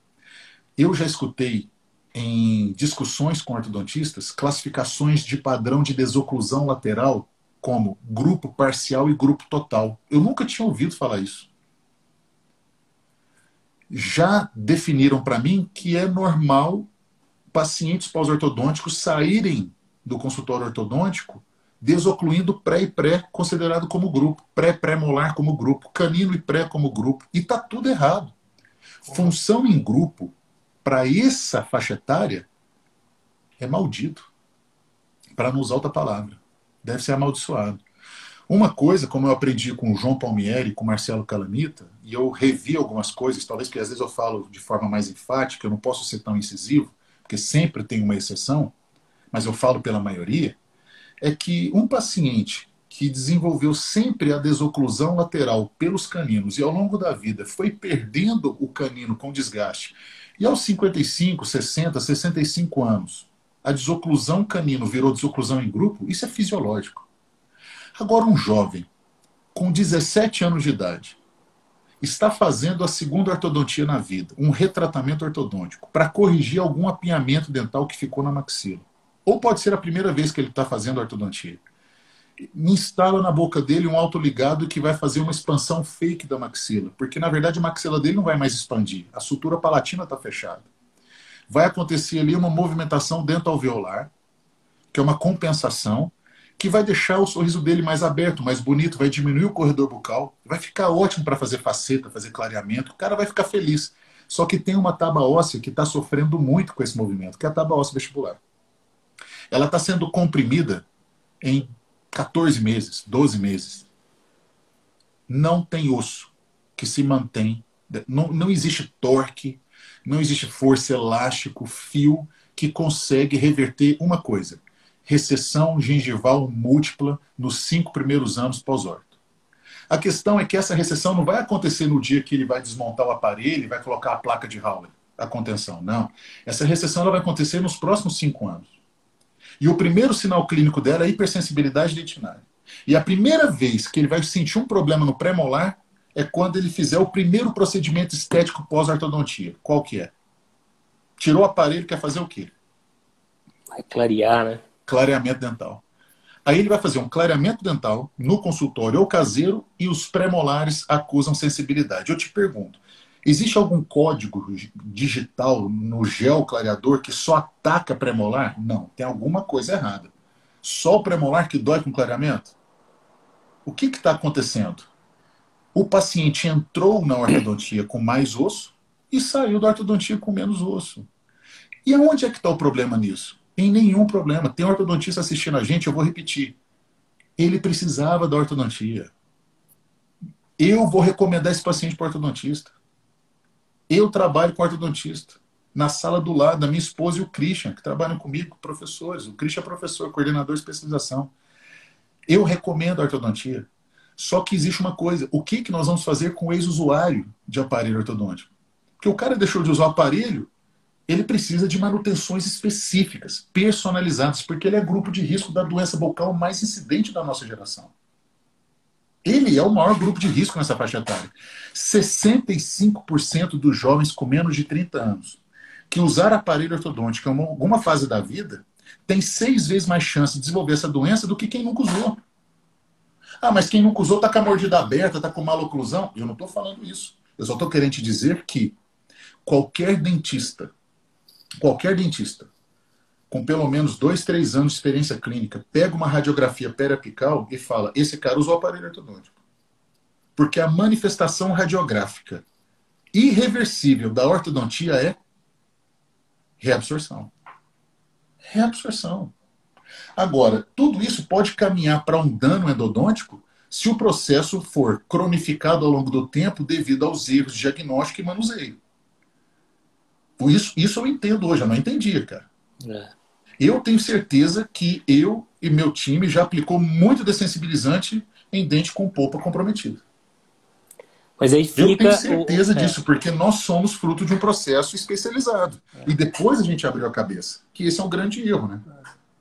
Eu já escutei em discussões com ortodontistas classificações de padrão de desoclusão lateral como grupo parcial e grupo total. Eu nunca tinha ouvido falar isso. Já definiram para mim que é normal pacientes pós-ortodônticos saírem do consultório ortodôntico desocluindo pré e pré considerado como grupo, pré-pré-molar como grupo, canino e pré como grupo. E está tudo errado. Função em grupo para essa faixa etária é maldito. Para não usar outra palavra. Deve ser amaldiçoado. Uma coisa, como eu aprendi com o João Palmieri e com o Marcelo Calamita, e eu revi algumas coisas, talvez porque às vezes eu falo de forma mais enfática, eu não posso ser tão incisivo, porque sempre tem uma exceção, mas eu falo pela maioria, é que um paciente que desenvolveu sempre a desoclusão lateral pelos caninos e ao longo da vida foi perdendo o canino com desgaste e aos 55, 60, 65 anos, a desoclusão canino virou desoclusão em grupo, isso é fisiológico. Agora, um jovem com 17 anos de idade está fazendo a segunda ortodontia na vida, um retratamento ortodôntico, para corrigir algum apinhamento dental que ficou na maxila. Ou pode ser a primeira vez que ele está fazendo ortodontia. Instala na boca dele um autoligado que vai fazer uma expansão fake da maxila, porque na verdade a maxila dele não vai mais expandir, a sutura palatina está fechada. Vai acontecer ali uma movimentação dentro alveolar, que é uma compensação, que vai deixar o sorriso dele mais aberto, mais bonito, vai diminuir o corredor bucal, vai ficar ótimo para fazer faceta, fazer clareamento, o cara vai ficar feliz. Só que tem uma tábua óssea que está sofrendo muito com esse movimento, que é a tábua óssea vestibular. Ela está sendo comprimida em 14 meses, 12 meses. Não tem osso que se mantém. Não, não existe torque, não existe força elástico, fio que consegue reverter uma coisa: recessão gengival múltipla nos cinco primeiros anos pós-orto. A questão é que essa recessão não vai acontecer no dia que ele vai desmontar o aparelho e vai colocar a placa de Howler, a contenção. Não. Essa recessão ela vai acontecer nos próximos cinco anos. E o primeiro sinal clínico dela é hipersensibilidade dentinária. E a primeira vez que ele vai sentir um problema no pré-molar é quando ele fizer o primeiro procedimento estético pós-ortodontia. Qual que é? Tirou o aparelho, quer fazer o quê? Vai clarear, né? Clareamento dental. Aí ele vai fazer um clareamento dental no consultório ou caseiro e os pré-molares acusam sensibilidade. Eu te pergunto, Existe algum código digital no gel clareador que só ataca premolar? Não, tem alguma coisa errada. Só o premolar que dói com clareamento? O que está acontecendo? O paciente entrou na ortodontia com mais osso e saiu da ortodontia com menos osso. E aonde é que está o problema nisso? Em nenhum problema. Tem ortodontista assistindo a gente, eu vou repetir. Ele precisava da ortodontia. Eu vou recomendar esse paciente para ortodontista. Eu trabalho com ortodontista. Na sala do lado, da minha esposa e o Christian, que trabalham comigo, professores. O Christian é professor, coordenador de especialização. Eu recomendo a ortodontia. Só que existe uma coisa: o que, que nós vamos fazer com o ex-usuário de aparelho ortodôntico? Porque o cara deixou de usar o aparelho, ele precisa de manutenções específicas, personalizadas, porque ele é grupo de risco da doença bucal mais incidente da nossa geração. Ele é o maior grupo de risco nessa faixa etária. 65% dos jovens com menos de 30 anos que usaram aparelho ortodôntico em alguma fase da vida tem seis vezes mais chance de desenvolver essa doença do que quem nunca usou. Ah, mas quem nunca usou está com a mordida aberta, está com maloclusão. Eu não estou falando isso. Eu só estou querendo te dizer que qualquer dentista qualquer dentista com pelo menos dois, três anos de experiência clínica pega uma radiografia periapical e fala: esse cara usou aparelho ortodôntico. Porque a manifestação radiográfica irreversível da ortodontia é reabsorção. Reabsorção. Agora, tudo isso pode caminhar para um dano endodôntico se o processo for cronificado ao longo do tempo devido aos erros de diagnóstico e manuseio. Isso, isso eu entendo hoje, eu não entendia, cara. É. Eu tenho certeza que eu e meu time já aplicou muito dessensibilizante em dente com polpa comprometida. Mas aí fica. Eu tenho certeza o... disso, é. porque nós somos fruto de um processo especializado. É. E depois a gente abriu a cabeça. Que esse é um grande erro, né?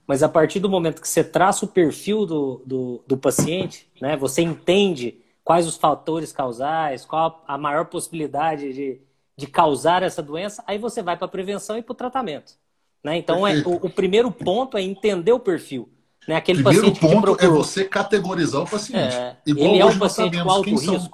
Mas a partir do momento que você traça o perfil do, do, do paciente, né, você entende quais os fatores causais, qual a maior possibilidade de, de causar essa doença, aí você vai para a prevenção e para o tratamento. Né? Então, é, o, o, primeiro ponto é entender o perfil. Né? Aquele primeiro paciente ponto é você categorizar o paciente. É, ele é um paciente com alto risco. São,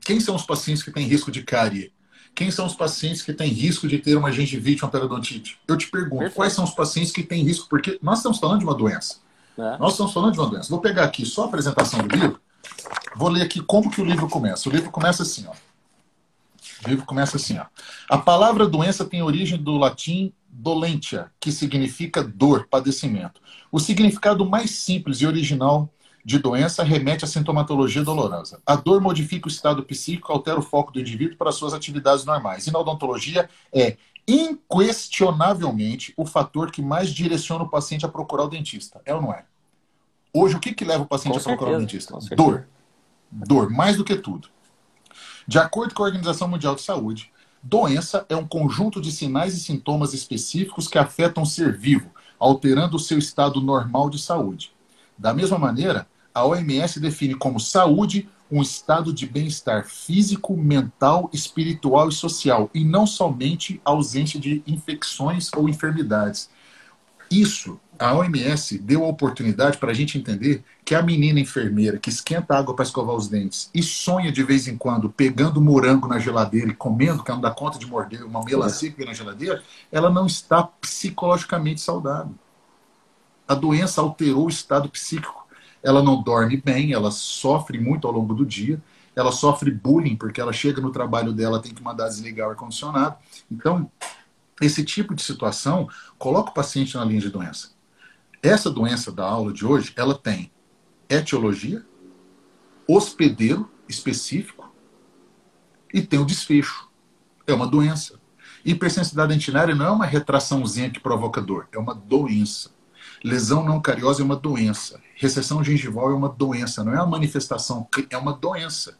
quem são os pacientes que têm risco de cárie? Quem são os pacientes que têm risco de ter uma gengivite, uma periodontite? Eu te pergunto, Perfeito. quais são os pacientes que têm risco? Porque nós estamos falando de uma doença. É. Nós estamos falando de uma doença. Vou pegar aqui só a apresentação do livro. Vou ler aqui como que o livro começa. O livro começa assim, ó. O livro começa assim, ó. A palavra doença tem origem do latim dolentia, que significa dor, padecimento. O significado mais simples e original de doença remete à sintomatologia dolorosa. A dor modifica o estado psíquico, altera o foco do indivíduo para suas atividades normais. E na odontologia é inquestionavelmente o fator que mais direciona o paciente a procurar o dentista. É ou não é? Hoje, o que, que leva o paciente com a certeza, procurar o dentista? Dor. Dor, mais do que tudo. De acordo com a Organização Mundial de Saúde, doença é um conjunto de sinais e sintomas específicos que afetam o ser vivo, alterando o seu estado normal de saúde. Da mesma maneira, a OMS define como saúde um estado de bem-estar físico, mental, espiritual e social, e não somente ausência de infecções ou enfermidades. Isso, a OMS deu a oportunidade para a gente entender que a menina enfermeira que esquenta água para escovar os dentes e sonha de vez em quando pegando morango na geladeira e comendo, que não dá conta de morder uma vem na geladeira, ela não está psicologicamente saudável. A doença alterou o estado psíquico ela não dorme bem, ela sofre muito ao longo do dia, ela sofre bullying, porque ela chega no trabalho dela, tem que mandar desligar o ar-condicionado. Então, esse tipo de situação coloca o paciente na linha de doença. Essa doença da aula de hoje, ela tem etiologia, hospedeiro específico e tem o desfecho. É uma doença. Hipersensibilidade dentinária não é uma retraçãozinha que provoca dor, é uma doença. Lesão não cariosa é uma doença. Recessão gengival é uma doença, não é uma manifestação, é uma doença.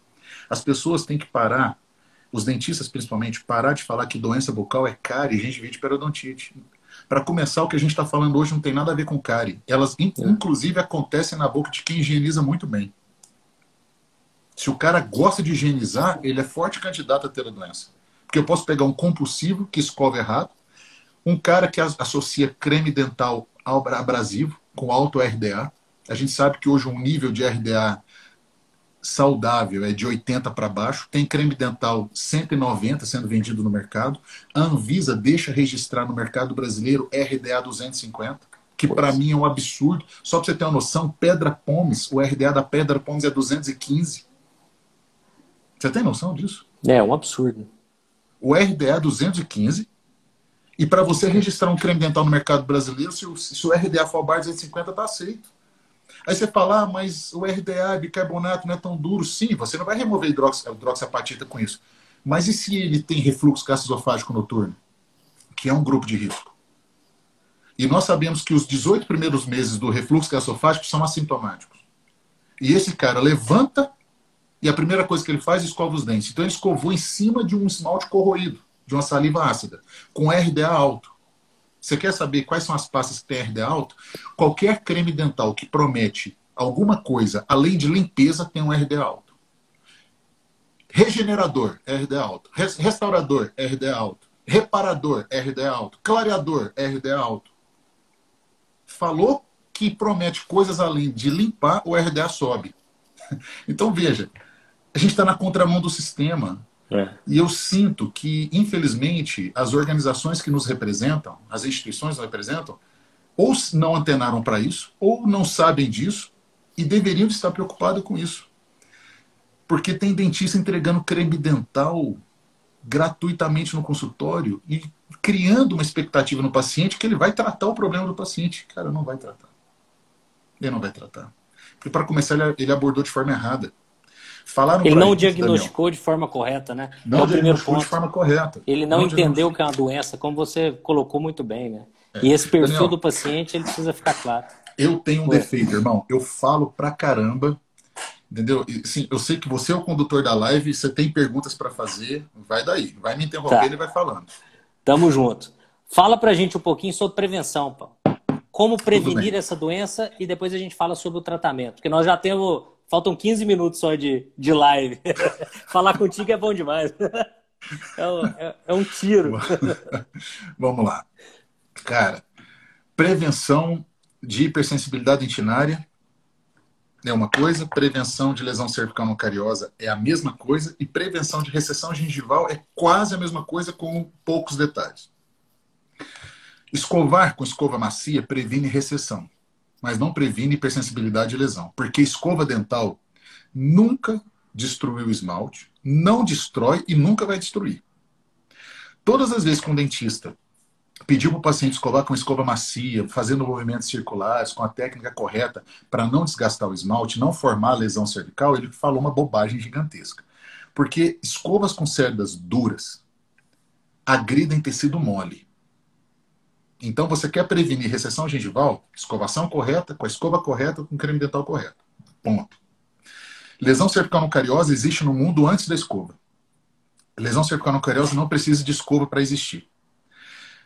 As pessoas têm que parar, os dentistas principalmente, parar de falar que doença bucal é cárie, gengivite, periodontite. Para começar, o que a gente está falando hoje não tem nada a ver com cárie. Elas, é. inclusive, acontecem na boca de quem higieniza muito bem. Se o cara gosta de higienizar, ele é forte candidato a ter a doença. Porque eu posso pegar um compulsivo que escova errado, um cara que associa creme dental abrasivo, com alto RDA. A gente sabe que hoje um nível de RDA saudável é de 80 para baixo. Tem creme dental 190 sendo vendido no mercado. A Anvisa deixa registrar no mercado brasileiro RDA 250, que para mim é um absurdo. Só para você ter uma noção, Pedra Pomes, o RDA da Pedra Pomes é 215. Você tem noção disso? É, um absurdo. O RDA 215 e para você registrar um creme dental no mercado brasileiro, se o, se o RDA for abaixo de 250, está aceito. Aí você fala, ah, mas o RDA, bicarbonato, não é tão duro. Sim, você não vai remover hidrox, hidroxiapatita com isso. Mas e se ele tem refluxo gastroesofágico noturno? Que é um grupo de risco. E nós sabemos que os 18 primeiros meses do refluxo gastroesofágico são assintomáticos. E esse cara levanta e a primeira coisa que ele faz é escova os dentes. Então ele escovou em cima de um esmalte corroído de uma saliva ácida, com RDA alto. Você quer saber quais são as pastas que têm RDA alto? Qualquer creme dental que promete alguma coisa além de limpeza tem um RDA alto. Regenerador, RDA alto. Restaurador, RDA alto. Reparador, RDA alto. Clareador, RDA alto. Falou que promete coisas além de limpar, o RDA sobe. <laughs> Então veja, a gente está na contramão do sistema. É. E eu sinto que, infelizmente, as organizações que nos representam, as instituições que nos representam, ou não antenaram para isso, ou não sabem disso e deveriam estar preocupados com isso. Porque tem dentista entregando creme dental gratuitamente no consultório e criando uma expectativa no paciente que ele vai tratar o problema do paciente. Cara, não vai tratar. Ele não vai tratar. Porque, para começar, ele abordou de forma errada. Falaram ele não diagnosticou Daniel. de forma correta, né? Não é diagnosticou de forma correta. Ele não, não entendeu que é uma doença, como você colocou muito bem, né? É. E esse perfil Daniel, do paciente, ele precisa ficar claro. Eu tenho um defeito, irmão. Eu falo pra caramba, entendeu? Sim, eu sei que você é o condutor da live, você tem perguntas para fazer, vai daí. Vai me interromper tá. e vai falando. Tamo junto. Fala pra gente um pouquinho sobre prevenção, Paulo. Como prevenir essa doença e depois a gente fala sobre o tratamento. Porque nós já temos Faltam 15 minutos só de, de live. <laughs> Falar contigo é bom demais. <laughs> É um, é, é um tiro. <laughs> Vamos lá. Cara, prevenção de hipersensibilidade dentinária é uma coisa, prevenção de lesão cervical não cariosa é a mesma coisa e prevenção de recessão gengival é quase a mesma coisa com poucos detalhes. Escovar com escova macia previne recessão mas não previne hipersensibilidade e lesão. Porque escova dental nunca destruiu o esmalte, não destrói e nunca vai destruir. Todas as vezes que um dentista pediu para o paciente escovar com escova macia, fazendo movimentos circulares, com a técnica correta, para não desgastar o esmalte, não formar lesão cervical, ele falou uma bobagem gigantesca. Porque escovas com cerdas duras agridem tecido mole. Então, você quer prevenir recessão gengival? Escovação correta, com a escova correta, com creme dental correto. Ponto. Lesão cervical no cariose existe no mundo antes da escova. Lesão cervical no cariose não precisa de escova para existir.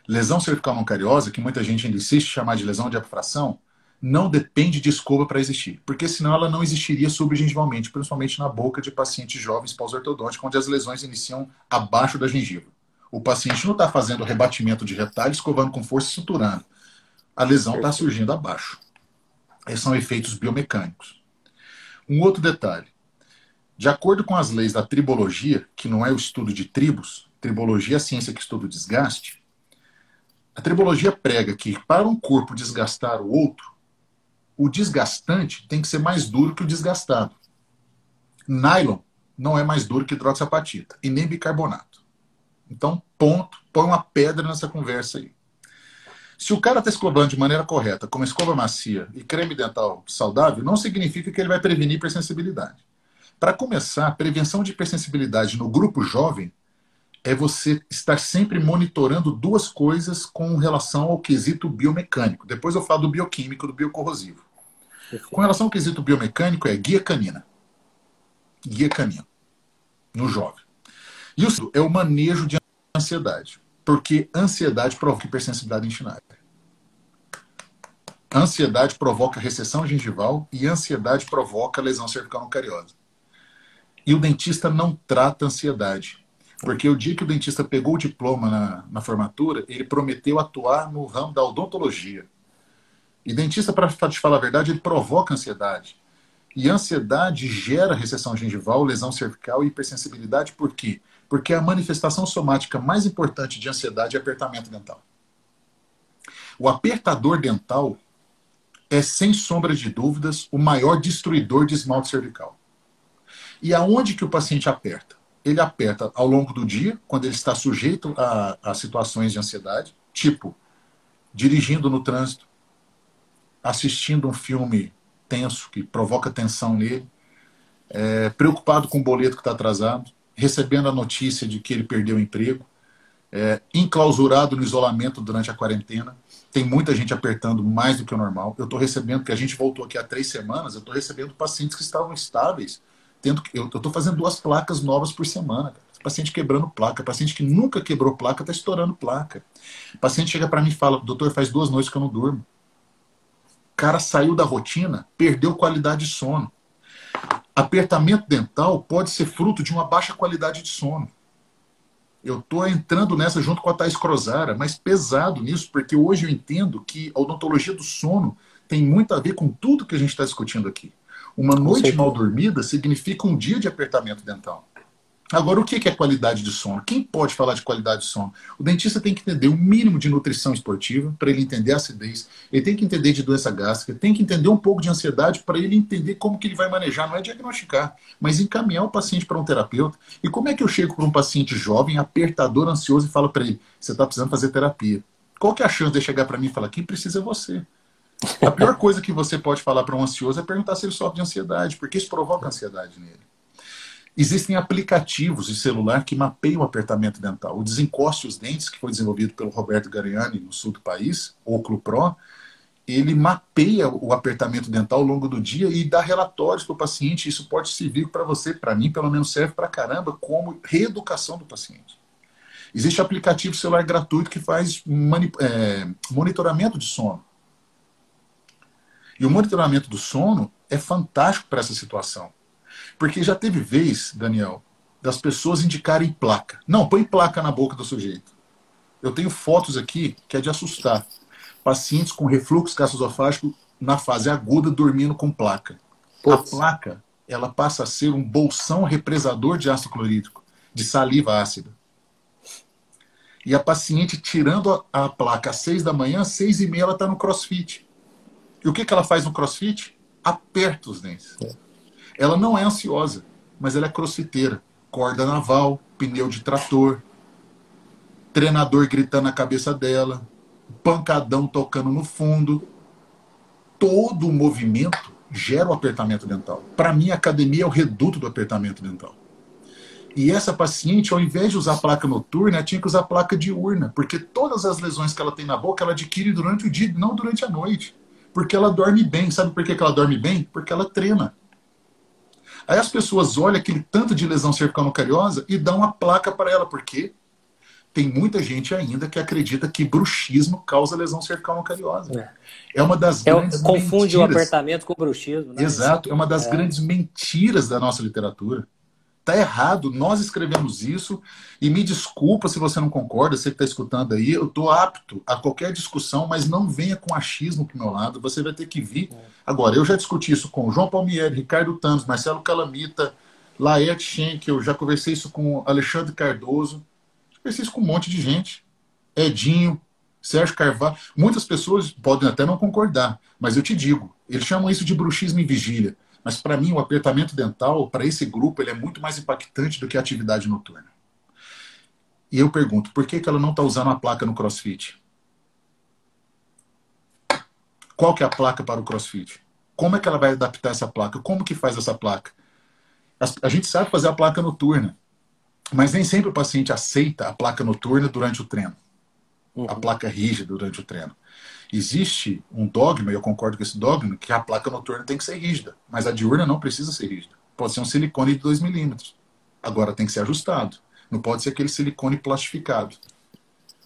Lesão cervical não cariose, que muita gente ainda insiste chamar de lesão de abfração, não depende de escova para existir, porque senão ela não existiria subgengivalmente, principalmente na boca de pacientes jovens pós-ortodônticos, onde as lesões iniciam abaixo da gengiva. O paciente não está fazendo rebatimento de retalho, escovando com força e suturando. A lesão está surgindo abaixo. Esses são efeitos biomecânicos. Um outro detalhe. De acordo com as leis da tribologia, que não é o estudo de tribos, tribologia é a ciência que estuda o desgaste, a tribologia prega que para um corpo desgastar o outro, o desgastante tem que ser mais duro que o desgastado. Nylon não é mais duro que hidroxapatita e nem bicarbonato. Então, ponto, põe uma pedra nessa conversa aí. Se o cara está escovando de maneira correta, com uma escova macia e creme dental saudável, não significa que ele vai prevenir hipersensibilidade. Para começar, prevenção de hipersensibilidade no grupo jovem é você estar sempre monitorando duas coisas com relação ao quesito biomecânico. Depois eu falo do bioquímico, do biocorrosivo. Com relação ao quesito biomecânico, é guia canina. Guia canina. No jovem. Isso é o manejo de ansiedade. Porque ansiedade provoca hipersensibilidade dentinária. Ansiedade provoca recessão gengival e ansiedade provoca lesão cervical no cariose. E o dentista não trata ansiedade. Porque o dia que o dentista pegou o diploma na, na formatura, ele prometeu atuar no ramo da odontologia. E dentista, para te falar a verdade, ele provoca ansiedade. E ansiedade gera recessão gengival, lesão cervical e hipersensibilidade, por quê? Porque a manifestação somática mais importante de ansiedade é apertamento dental. O apertador dental é, sem sombra de dúvidas, o maior destruidor de esmalte cervical. E aonde que o paciente aperta? Ele aperta ao longo do dia, quando ele está sujeito a, a situações de ansiedade, tipo dirigindo no trânsito, assistindo um filme tenso, que provoca tensão nele, é, preocupado com o boleto que está atrasado, recebendo a notícia de que ele perdeu o emprego, é, enclausurado no isolamento durante a quarentena. Tem muita gente apertando mais do que o normal. Eu estou recebendo, que a gente voltou aqui há três semanas, eu estou recebendo pacientes que estavam estáveis. Tendo, eu estou fazendo duas placas novas por semana. Cara. Paciente quebrando placa. Paciente que nunca quebrou placa está estourando placa. Paciente chega para mim e fala: Doutor, faz duas noites que eu não durmo. O cara saiu da rotina, perdeu qualidade de sono. Apertamento dental pode ser fruto de uma baixa qualidade de sono. Eu estou entrando nessa junto com a Thais Crozara, mas pesado nisso, porque hoje eu entendo que a odontologia do sono tem muito a ver com tudo que a gente está discutindo aqui. Uma noite mal dormida significa um dia de apertamento dental. Agora, o que é qualidade de sono? Quem pode falar de qualidade de sono? O dentista tem que entender o mínimo de nutrição esportiva para ele entender a acidez, ele tem que entender de doença gástrica, tem que entender um pouco de ansiedade para ele entender como que ele vai manejar, não é diagnosticar, mas encaminhar o paciente para um terapeuta. E como é que eu chego para um paciente jovem, apertador, ansioso e falo para ele, você está precisando fazer terapia? Qual que é a chance de chegar para mim e falar, quem precisa é você? A pior coisa que você pode falar para um ansioso é perguntar se ele sofre de ansiedade, porque isso provoca ansiedade nele. Existem aplicativos de celular que mapeiam o apertamento dental. O Desencoste os Dentes, que foi desenvolvido pelo Roberto Gariani no sul do país, Oclo Pro, ele mapeia o apertamento dental ao longo do dia e dá relatórios para o paciente. Isso pode servir para você, para mim, pelo menos serve para caramba, como reeducação do paciente. Existe aplicativo celular gratuito que faz é, monitoramento de sono. E o monitoramento do sono é fantástico para essa situação. Porque já teve vez, Daniel, das pessoas indicarem placa. Não, põe placa na boca do sujeito. Eu tenho fotos aqui que é de assustar. Pacientes com refluxo gastroesofágico na fase aguda dormindo com placa. Putz. A placa, ela passa a ser um bolsão represador de ácido clorídrico, de saliva ácida. E a paciente tirando a, a placa às seis da manhã, às seis e meia ela está no crossfit. E o que, que ela faz no crossfit? Aperta os dentes. É. Ela não é ansiosa, mas ela é crossfiteira. Corda naval, pneu de trator, treinador gritando na cabeça dela, pancadão tocando no fundo. Todo o movimento gera o apertamento dental. Para mim, a academia é o reduto do apertamento dental. E essa paciente, ao invés de usar placa noturna, tinha que usar placa diurna, porque todas as lesões que ela tem na boca, ela adquire durante o dia, não durante a noite. Porque ela dorme bem. Sabe por que ela dorme bem? Porque ela treina. Aí as pessoas olham aquele tanto de lesão cervical cariosa e dão uma placa para ela, porque tem muita gente ainda que acredita que bruxismo causa lesão cervical cariosa. É. é uma das é, grandes Confunde mentiras. o apertamento com o bruxismo. Né? Exato, é uma das é. grandes mentiras da nossa literatura. Está errado, nós escrevemos isso e me desculpa se você não concorda, você que está escutando aí, eu estou apto a qualquer discussão, mas não venha com achismo para meu lado, você vai ter que vir. Agora, eu já discuti isso com João Palmieri, Ricardo Thanos, Marcelo Calamita, Laerte Schenkel, já conversei isso com Alexandre Cardoso, conversei isso com um monte de gente, Edinho, Sérgio Carvalho, muitas pessoas podem até não concordar, mas eu te digo, eles chamam isso de bruxismo em vigília. Mas para mim, o apertamento dental, para esse grupo, ele é muito mais impactante do que a atividade noturna. E eu pergunto, por que, que ela não está usando a placa no crossfit? Qual que é a placa para o crossfit? Como é que ela vai adaptar essa placa? Como que faz essa placa? A gente sabe fazer a placa noturna, mas nem sempre o paciente aceita a placa noturna durante o treino. Uhum. A placa rígida durante o treino. Existe um dogma, e eu concordo com esse dogma, que a placa noturna tem que ser rígida, mas a diurna não precisa ser rígida. Pode ser um silicone de 2 milímetros. Agora tem que ser ajustado. Não pode ser aquele silicone plastificado.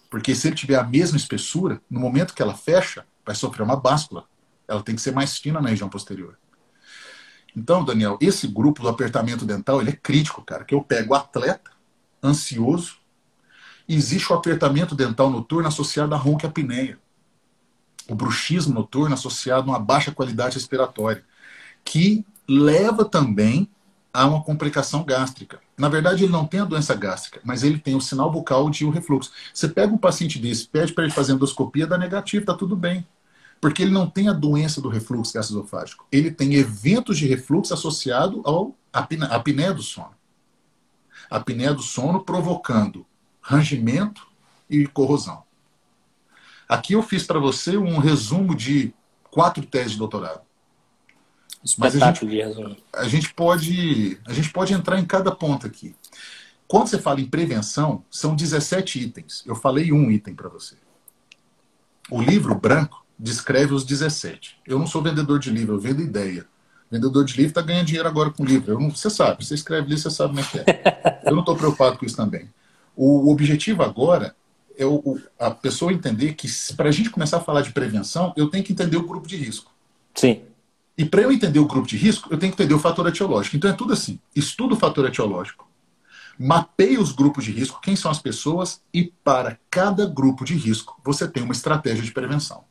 Porque se ele tiver a mesma espessura, no momento que ela fecha, vai sofrer uma báscula. Ela tem que ser mais fina na região posterior. Então, Daniel, esse grupo do apertamento dental, ele é crítico, cara. Que eu pego atleta, ansioso, existe o apertamento dental noturno associado à ronca apneia o bruxismo noturno associado a uma baixa qualidade respiratória, que leva também a uma complicação gástrica. Na verdade, ele não tem a doença gástrica, mas ele tem o sinal bucal de um refluxo. Você pega um paciente desse, pede para ele fazer endoscopia, dá negativo, está tudo bem. Porque ele não tem a doença do refluxo gastroesofágico. Ele tem eventos de refluxo associado ao apneia do sono. Apneia do sono provocando rangimento e corrosão. Aqui eu fiz para você um resumo de quatro teses de doutorado. Mas a gente, a gente pode a gente pode entrar em cada ponto aqui. Quando você fala em prevenção, são 17 itens. Eu falei um item para você. O livro branco descreve os 17. Eu não sou vendedor de livro, eu vendo ideia. Vendedor de livro está ganhando dinheiro agora com livro. Não, você sabe, você escreve livro, você sabe como é que é. Eu não estou preocupado com isso também. O objetivo agora é o, a pessoa entender que para a gente começar a falar de prevenção, eu tenho que entender o grupo de risco. Sim. E para eu entender o grupo de risco, eu tenho que entender o fator etiológico. Então é tudo assim: estuda o fator etiológico, mapeia os grupos de risco, quem são as pessoas, e para cada grupo de risco você tem uma estratégia de prevenção.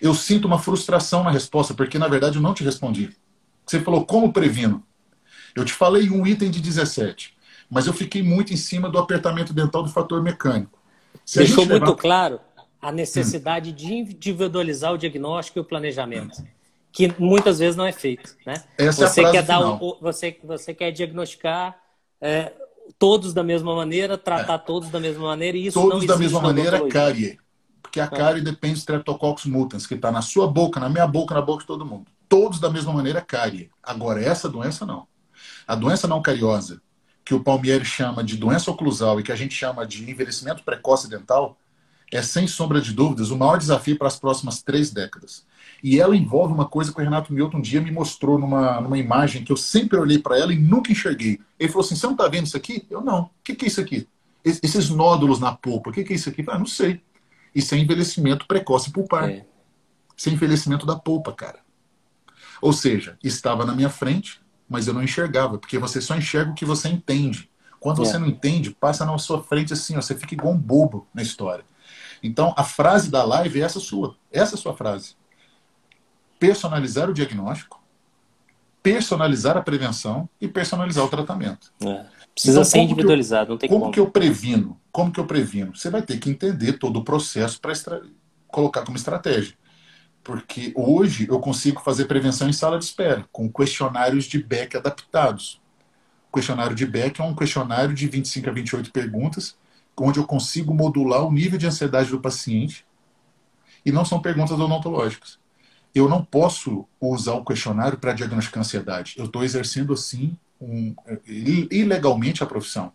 Eu sinto uma frustração na resposta, porque na verdade eu não te respondi. Você falou como previno. Eu te falei um item de 17. Mas eu fiquei muito em cima do apertamento dental do fator mecânico. Se Deixou levar... muito claro a necessidade hum. de individualizar o diagnóstico e o planejamento, que muitas vezes não é feito. Né? Essa você, é quer dar o, você, você quer diagnosticar é, todos da mesma maneira, tratar é. todos da mesma maneira, e isso todos não da mesma maneira é cárie. Porque a ah. cárie depende do Streptococcus mutans, que está na sua boca, na minha boca, na boca de todo mundo. Todos da mesma maneira é cárie. Agora, essa doença não. A doença não cariosa, que o Palmieri chama de doença oclusal e que a gente chama de envelhecimento precoce dental, é, sem sombra de dúvidas, o maior desafio para as próximas três décadas. E ela envolve uma coisa que o Renato Milton um dia me mostrou numa, numa imagem que eu sempre olhei para ela e nunca enxerguei. Ele falou assim: Você não está vendo isso aqui? Eu não. O que, que é isso aqui? Esses nódulos na polpa, o que, que é isso aqui? Ah, não sei. Isso é envelhecimento precoce pulpar. É. Isso é envelhecimento da polpa, cara. Ou seja, estava na minha frente, mas eu não enxergava, porque você só enxerga o que você entende. Quando é. você não entende, passa na sua frente assim, ó, você fica igual um bobo na história. Então, a frase da live é essa sua. Essa é a sua frase. Personalizar o diagnóstico, personalizar a prevenção e personalizar o tratamento. É. Precisa então, ser individualizado, eu, não tem como. Como que eu previno? Como que eu previno? Você vai ter que entender todo o processo para colocar como estratégia. Porque hoje eu consigo fazer prevenção em sala de espera, com questionários de Beck adaptados. O questionário de Beck é um questionário de 25 a 28 perguntas onde eu consigo modular o nível de ansiedade do paciente e não são perguntas odontológicas. Eu não posso usar o questionário para diagnosticar ansiedade. Eu estou exercendo, assim, um, ilegalmente a profissão.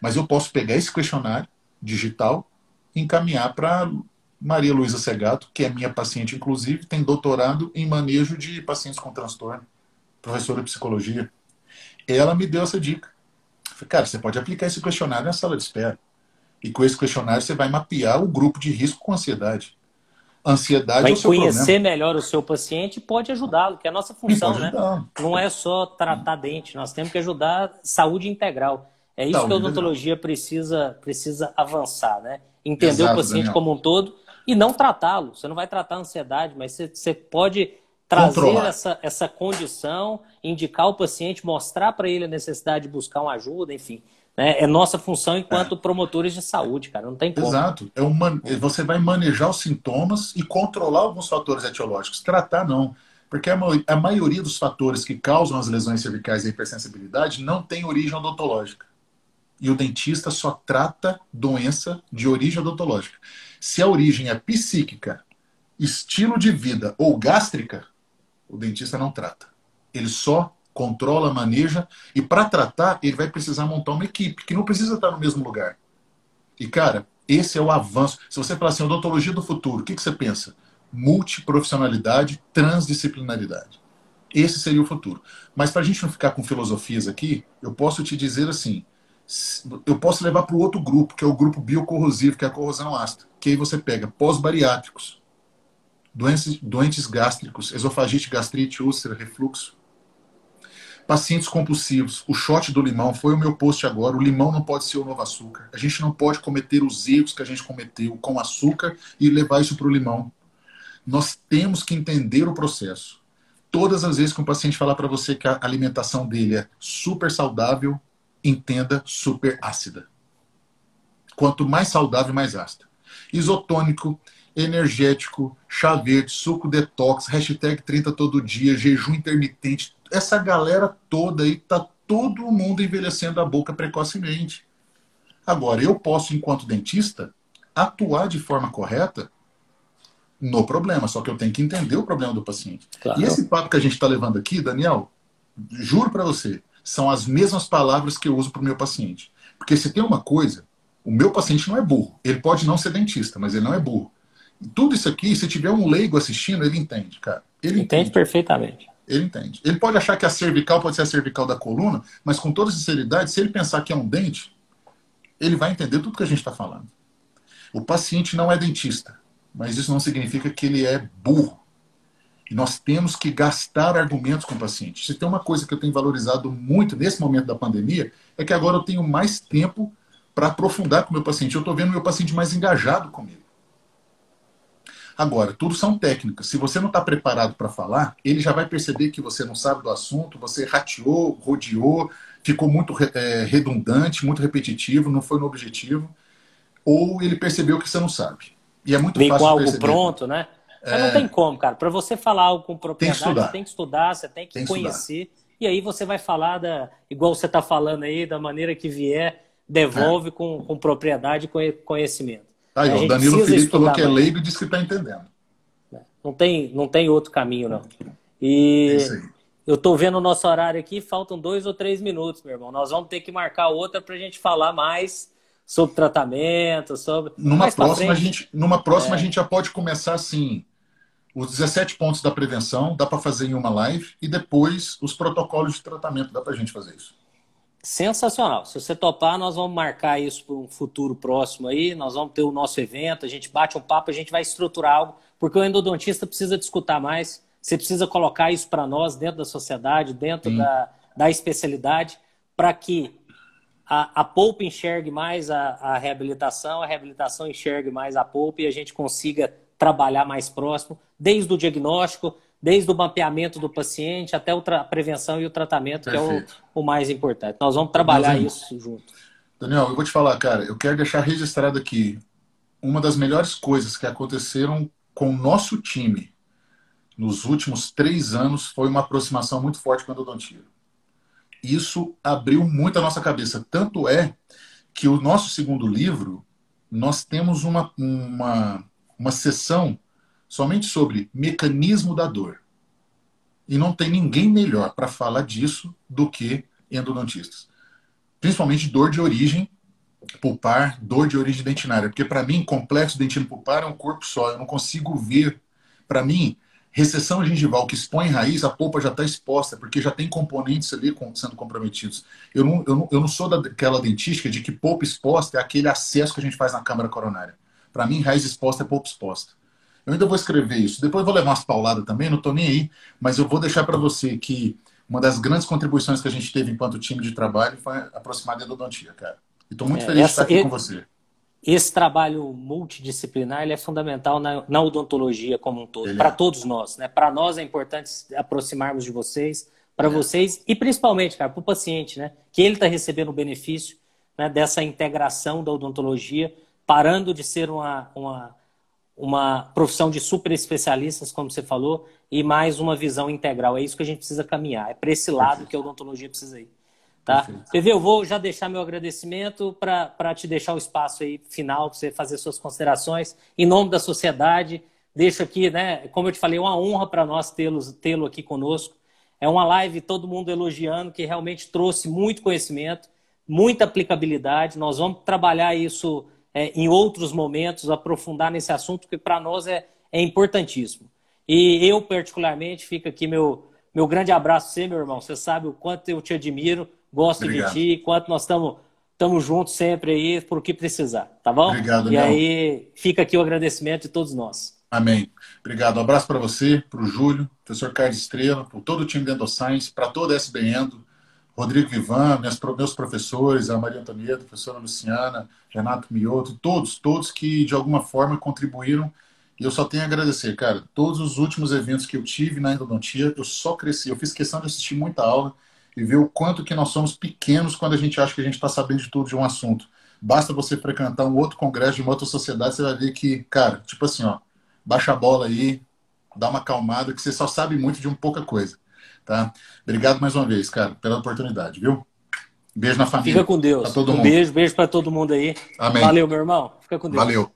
Mas eu posso pegar esse questionário digital e encaminhar para Maria Luísa Segato, que é minha paciente, inclusive, tem doutorado em manejo de pacientes com transtorno, professora de psicologia. Ela me deu essa dica. Falei, cara, você pode aplicar esse questionário na sala de espera. E com esse questionário você vai mapear o grupo de risco com ansiedade. Ansiedade vai é o seu conhecer problema. melhor o seu paciente e pode ajudá-lo, que é a nossa função, né? Não é só tratar dente, nós temos que ajudar saúde integral. É isso saúde que a odontologia precisa, precisa avançar, né? Entender Exato, o paciente Daniel. como um todo e não tratá-lo. Você não vai tratar a ansiedade, mas você, você pode trazer essa, essa condição, indicar o paciente, mostrar para ele a necessidade de buscar uma ajuda, enfim. Né? É nossa função enquanto é. promotores de saúde, cara. Não tem como. Exato. É uma, você vai manejar os sintomas e controlar alguns fatores etiológicos. Tratar, não. Porque a, a maioria dos fatores que causam as lesões cervicais e a hipersensibilidade não tem origem odontológica. E o dentista só trata doença de origem odontológica. Se a origem é psíquica, estilo de vida ou gástrica, o dentista não trata. Ele só controla, maneja, e para tratar, ele vai precisar montar uma equipe, que não precisa estar no mesmo lugar. E, cara, esse é o avanço. Se você falar assim, odontologia do futuro, o que, que você pensa? Multiprofissionalidade, transdisciplinaridade. Esse seria o futuro. Mas para a gente não ficar com filosofias aqui, eu posso te dizer assim, eu posso levar para o outro grupo, que é o grupo biocorrosivo, que é a corrosão ácida. Que aí você pega pós-bariátricos, doentes, doentes gástricos, esofagite, gastrite, úlcera, refluxo, Pacientes compulsivos, o shot do limão foi o meu post agora. O limão não pode ser o novo açúcar. A gente não pode cometer os erros que a gente cometeu com açúcar e levar isso para o limão. Nós temos que entender o processo. Todas as vezes que um paciente falar para você que a alimentação dele é super saudável, entenda super ácida. Quanto mais saudável, mais ácida. Isotônico, energético, chá verde, suco detox, hashtag 30 todo dia, jejum intermitente, essa galera toda aí tá todo mundo envelhecendo a boca precocemente. Agora, eu posso, enquanto dentista, atuar de forma correta no problema, só que eu tenho que entender o problema do paciente. Claro. E esse papo que a gente está levando aqui, Daniel, juro para você, são as mesmas palavras que eu uso para o meu paciente. Porque se tem uma coisa, o meu paciente não é burro. Ele pode não ser dentista, mas ele não é burro. Tudo isso aqui, se tiver um leigo assistindo, ele entende, cara. Ele entende, entende perfeitamente. Ele entende. Ele pode achar que a cervical pode ser a cervical da coluna, mas com toda sinceridade, se ele pensar que é um dente, ele vai entender tudo que a gente está falando. O paciente não é dentista, mas isso não significa que ele é burro. E nós temos que gastar argumentos com o paciente. Se tem uma coisa que eu tenho valorizado muito nesse momento da pandemia, é que agora eu tenho mais tempo para aprofundar com o meu paciente. Eu estou vendo o meu paciente mais engajado comigo. Agora, tudo são técnicas. Se você não está preparado para falar, ele já vai perceber que você não sabe do assunto, você rateou, rodeou, ficou muito é, redundante, muito repetitivo, não foi no objetivo, ou ele percebeu que você não sabe. E é muito Vem fácil com algo pronto, né? Mas não é. tem como, cara. Para você falar algo com propriedade, tem você tem que estudar, você tem que tem conhecer. E aí você vai falar da, igual você está falando aí, da maneira que vier, devolve é. com, com propriedade e conhecimento. Aí, o Danilo Felipe falou que é leigo e disse que está entendendo. Não tem, não tem outro caminho, não. E é eu estou vendo o nosso horário aqui, faltam dois ou três minutos, meu irmão. Nós vamos ter que marcar outra para a gente falar mais sobre tratamento, sobre. Numa próxima, a gente, numa próxima é. a gente já pode começar assim. Os 17 pontos da prevenção dá para fazer em uma live e depois os protocolos de tratamento. Dá para a gente fazer isso. Sensacional. Se você topar, nós vamos marcar isso para um futuro próximo aí. Nós vamos ter o nosso evento, a gente bate um papo, a gente vai estruturar algo, porque o endodontista precisa discutir mais. Você precisa colocar isso para nós dentro da sociedade, dentro da, da especialidade, para que a, a Poupa enxergue mais a, a reabilitação, a reabilitação enxergue mais a Poupa e a gente consiga trabalhar mais próximo, desde o diagnóstico, desde o mapeamento do paciente até a prevenção e o tratamento, Perfeito. que é o, o, mais importante. Nós vamos trabalhar isso junto. Daniel, eu vou te falar, cara, eu quero deixar registrado aqui uma das melhores coisas que aconteceram com o nosso time nos últimos três anos foi uma aproximação muito forte com a endodontia. Isso abriu muito a nossa cabeça. Tanto é que o nosso segundo livro, nós temos uma, uma uma sessão somente sobre mecanismo da dor. E não tem ninguém melhor para falar disso do que endodontistas. Principalmente dor de origem pulpar, dor de origem dentinária. Porque para mim, complexo dentino pulpar é um corpo só. Eu não consigo ver. Para mim, recessão gengival que expõe raiz, a polpa já está exposta, porque já tem componentes ali sendo comprometidos. Eu não, eu não, eu não sou daquela dentística de que polpa exposta é aquele acesso que a gente faz na câmara coronária. Para mim, raiz exposta é pouco exposta. Eu ainda vou escrever isso. Depois vou levar umas pauladas também, não estou nem aí, mas eu vou deixar para você que uma das grandes contribuições que a gente teve enquanto time de trabalho foi aproximar da endodontia, cara. E estou muito é, feliz essa, de estar aqui e, com você. Esse trabalho multidisciplinar ele é fundamental na, na odontologia como um todo, para é. todos nós. Né? Para nós é importante aproximarmos de vocês, para é. vocês e principalmente, cara, para o paciente, né? que ele está recebendo o benefício né, dessa integração da odontologia parando de ser uma, uma, uma profissão de super especialistas, como você falou, e mais uma visão integral. É isso que a gente precisa caminhar. É para esse lado Perfeito. que a odontologia precisa ir. Tá? PV, eu vou já deixar meu agradecimento para te deixar o espaço aí final, para você fazer suas considerações. Em nome da sociedade, deixo aqui, né? Como eu te falei, é uma honra para nós tê-lo tê aqui conosco. É uma live todo mundo elogiando, que realmente trouxe muito conhecimento, muita aplicabilidade. Nós vamos trabalhar isso é, em outros momentos, aprofundar nesse assunto, que para nós é, é importantíssimo. E eu, particularmente, fica aqui meu, meu grande abraço a você, meu irmão. Você sabe o quanto eu te admiro, gosto Obrigado. de ti, quanto nós estamos estamos juntos sempre aí por o que precisar, tá bom? Obrigado, E aí fica aqui o agradecimento de todos nós. Amém. Obrigado. Um abraço para você, para o Júlio, professor Carlos Estrela, para todo o time da Endoscience, para toda a SB Endo, Rodrigo Vivan, meus professores, a Maria Antonieta, a professora Luciana, Renato Mioto, todos, todos que de alguma forma contribuíram. E eu só tenho a agradecer, cara. Todos os últimos eventos que eu tive na endodontia, eu só cresci. Eu fiz questão de assistir muita aula e ver o quanto que nós somos pequenos quando a gente acha que a gente está sabendo de tudo de um assunto. Basta você frequentar um outro congresso de uma outra sociedade, você vai ver que, cara, tipo assim, ó, baixa a bola aí, dá uma acalmada, que você só sabe muito de um pouca coisa. Tá? Obrigado mais uma vez, cara, pela oportunidade, viu? Beijo na família. Fica com Deus. um mundo. beijo, beijo para todo mundo aí. Amém. Valeu, meu irmão. Fica com Deus. Valeu.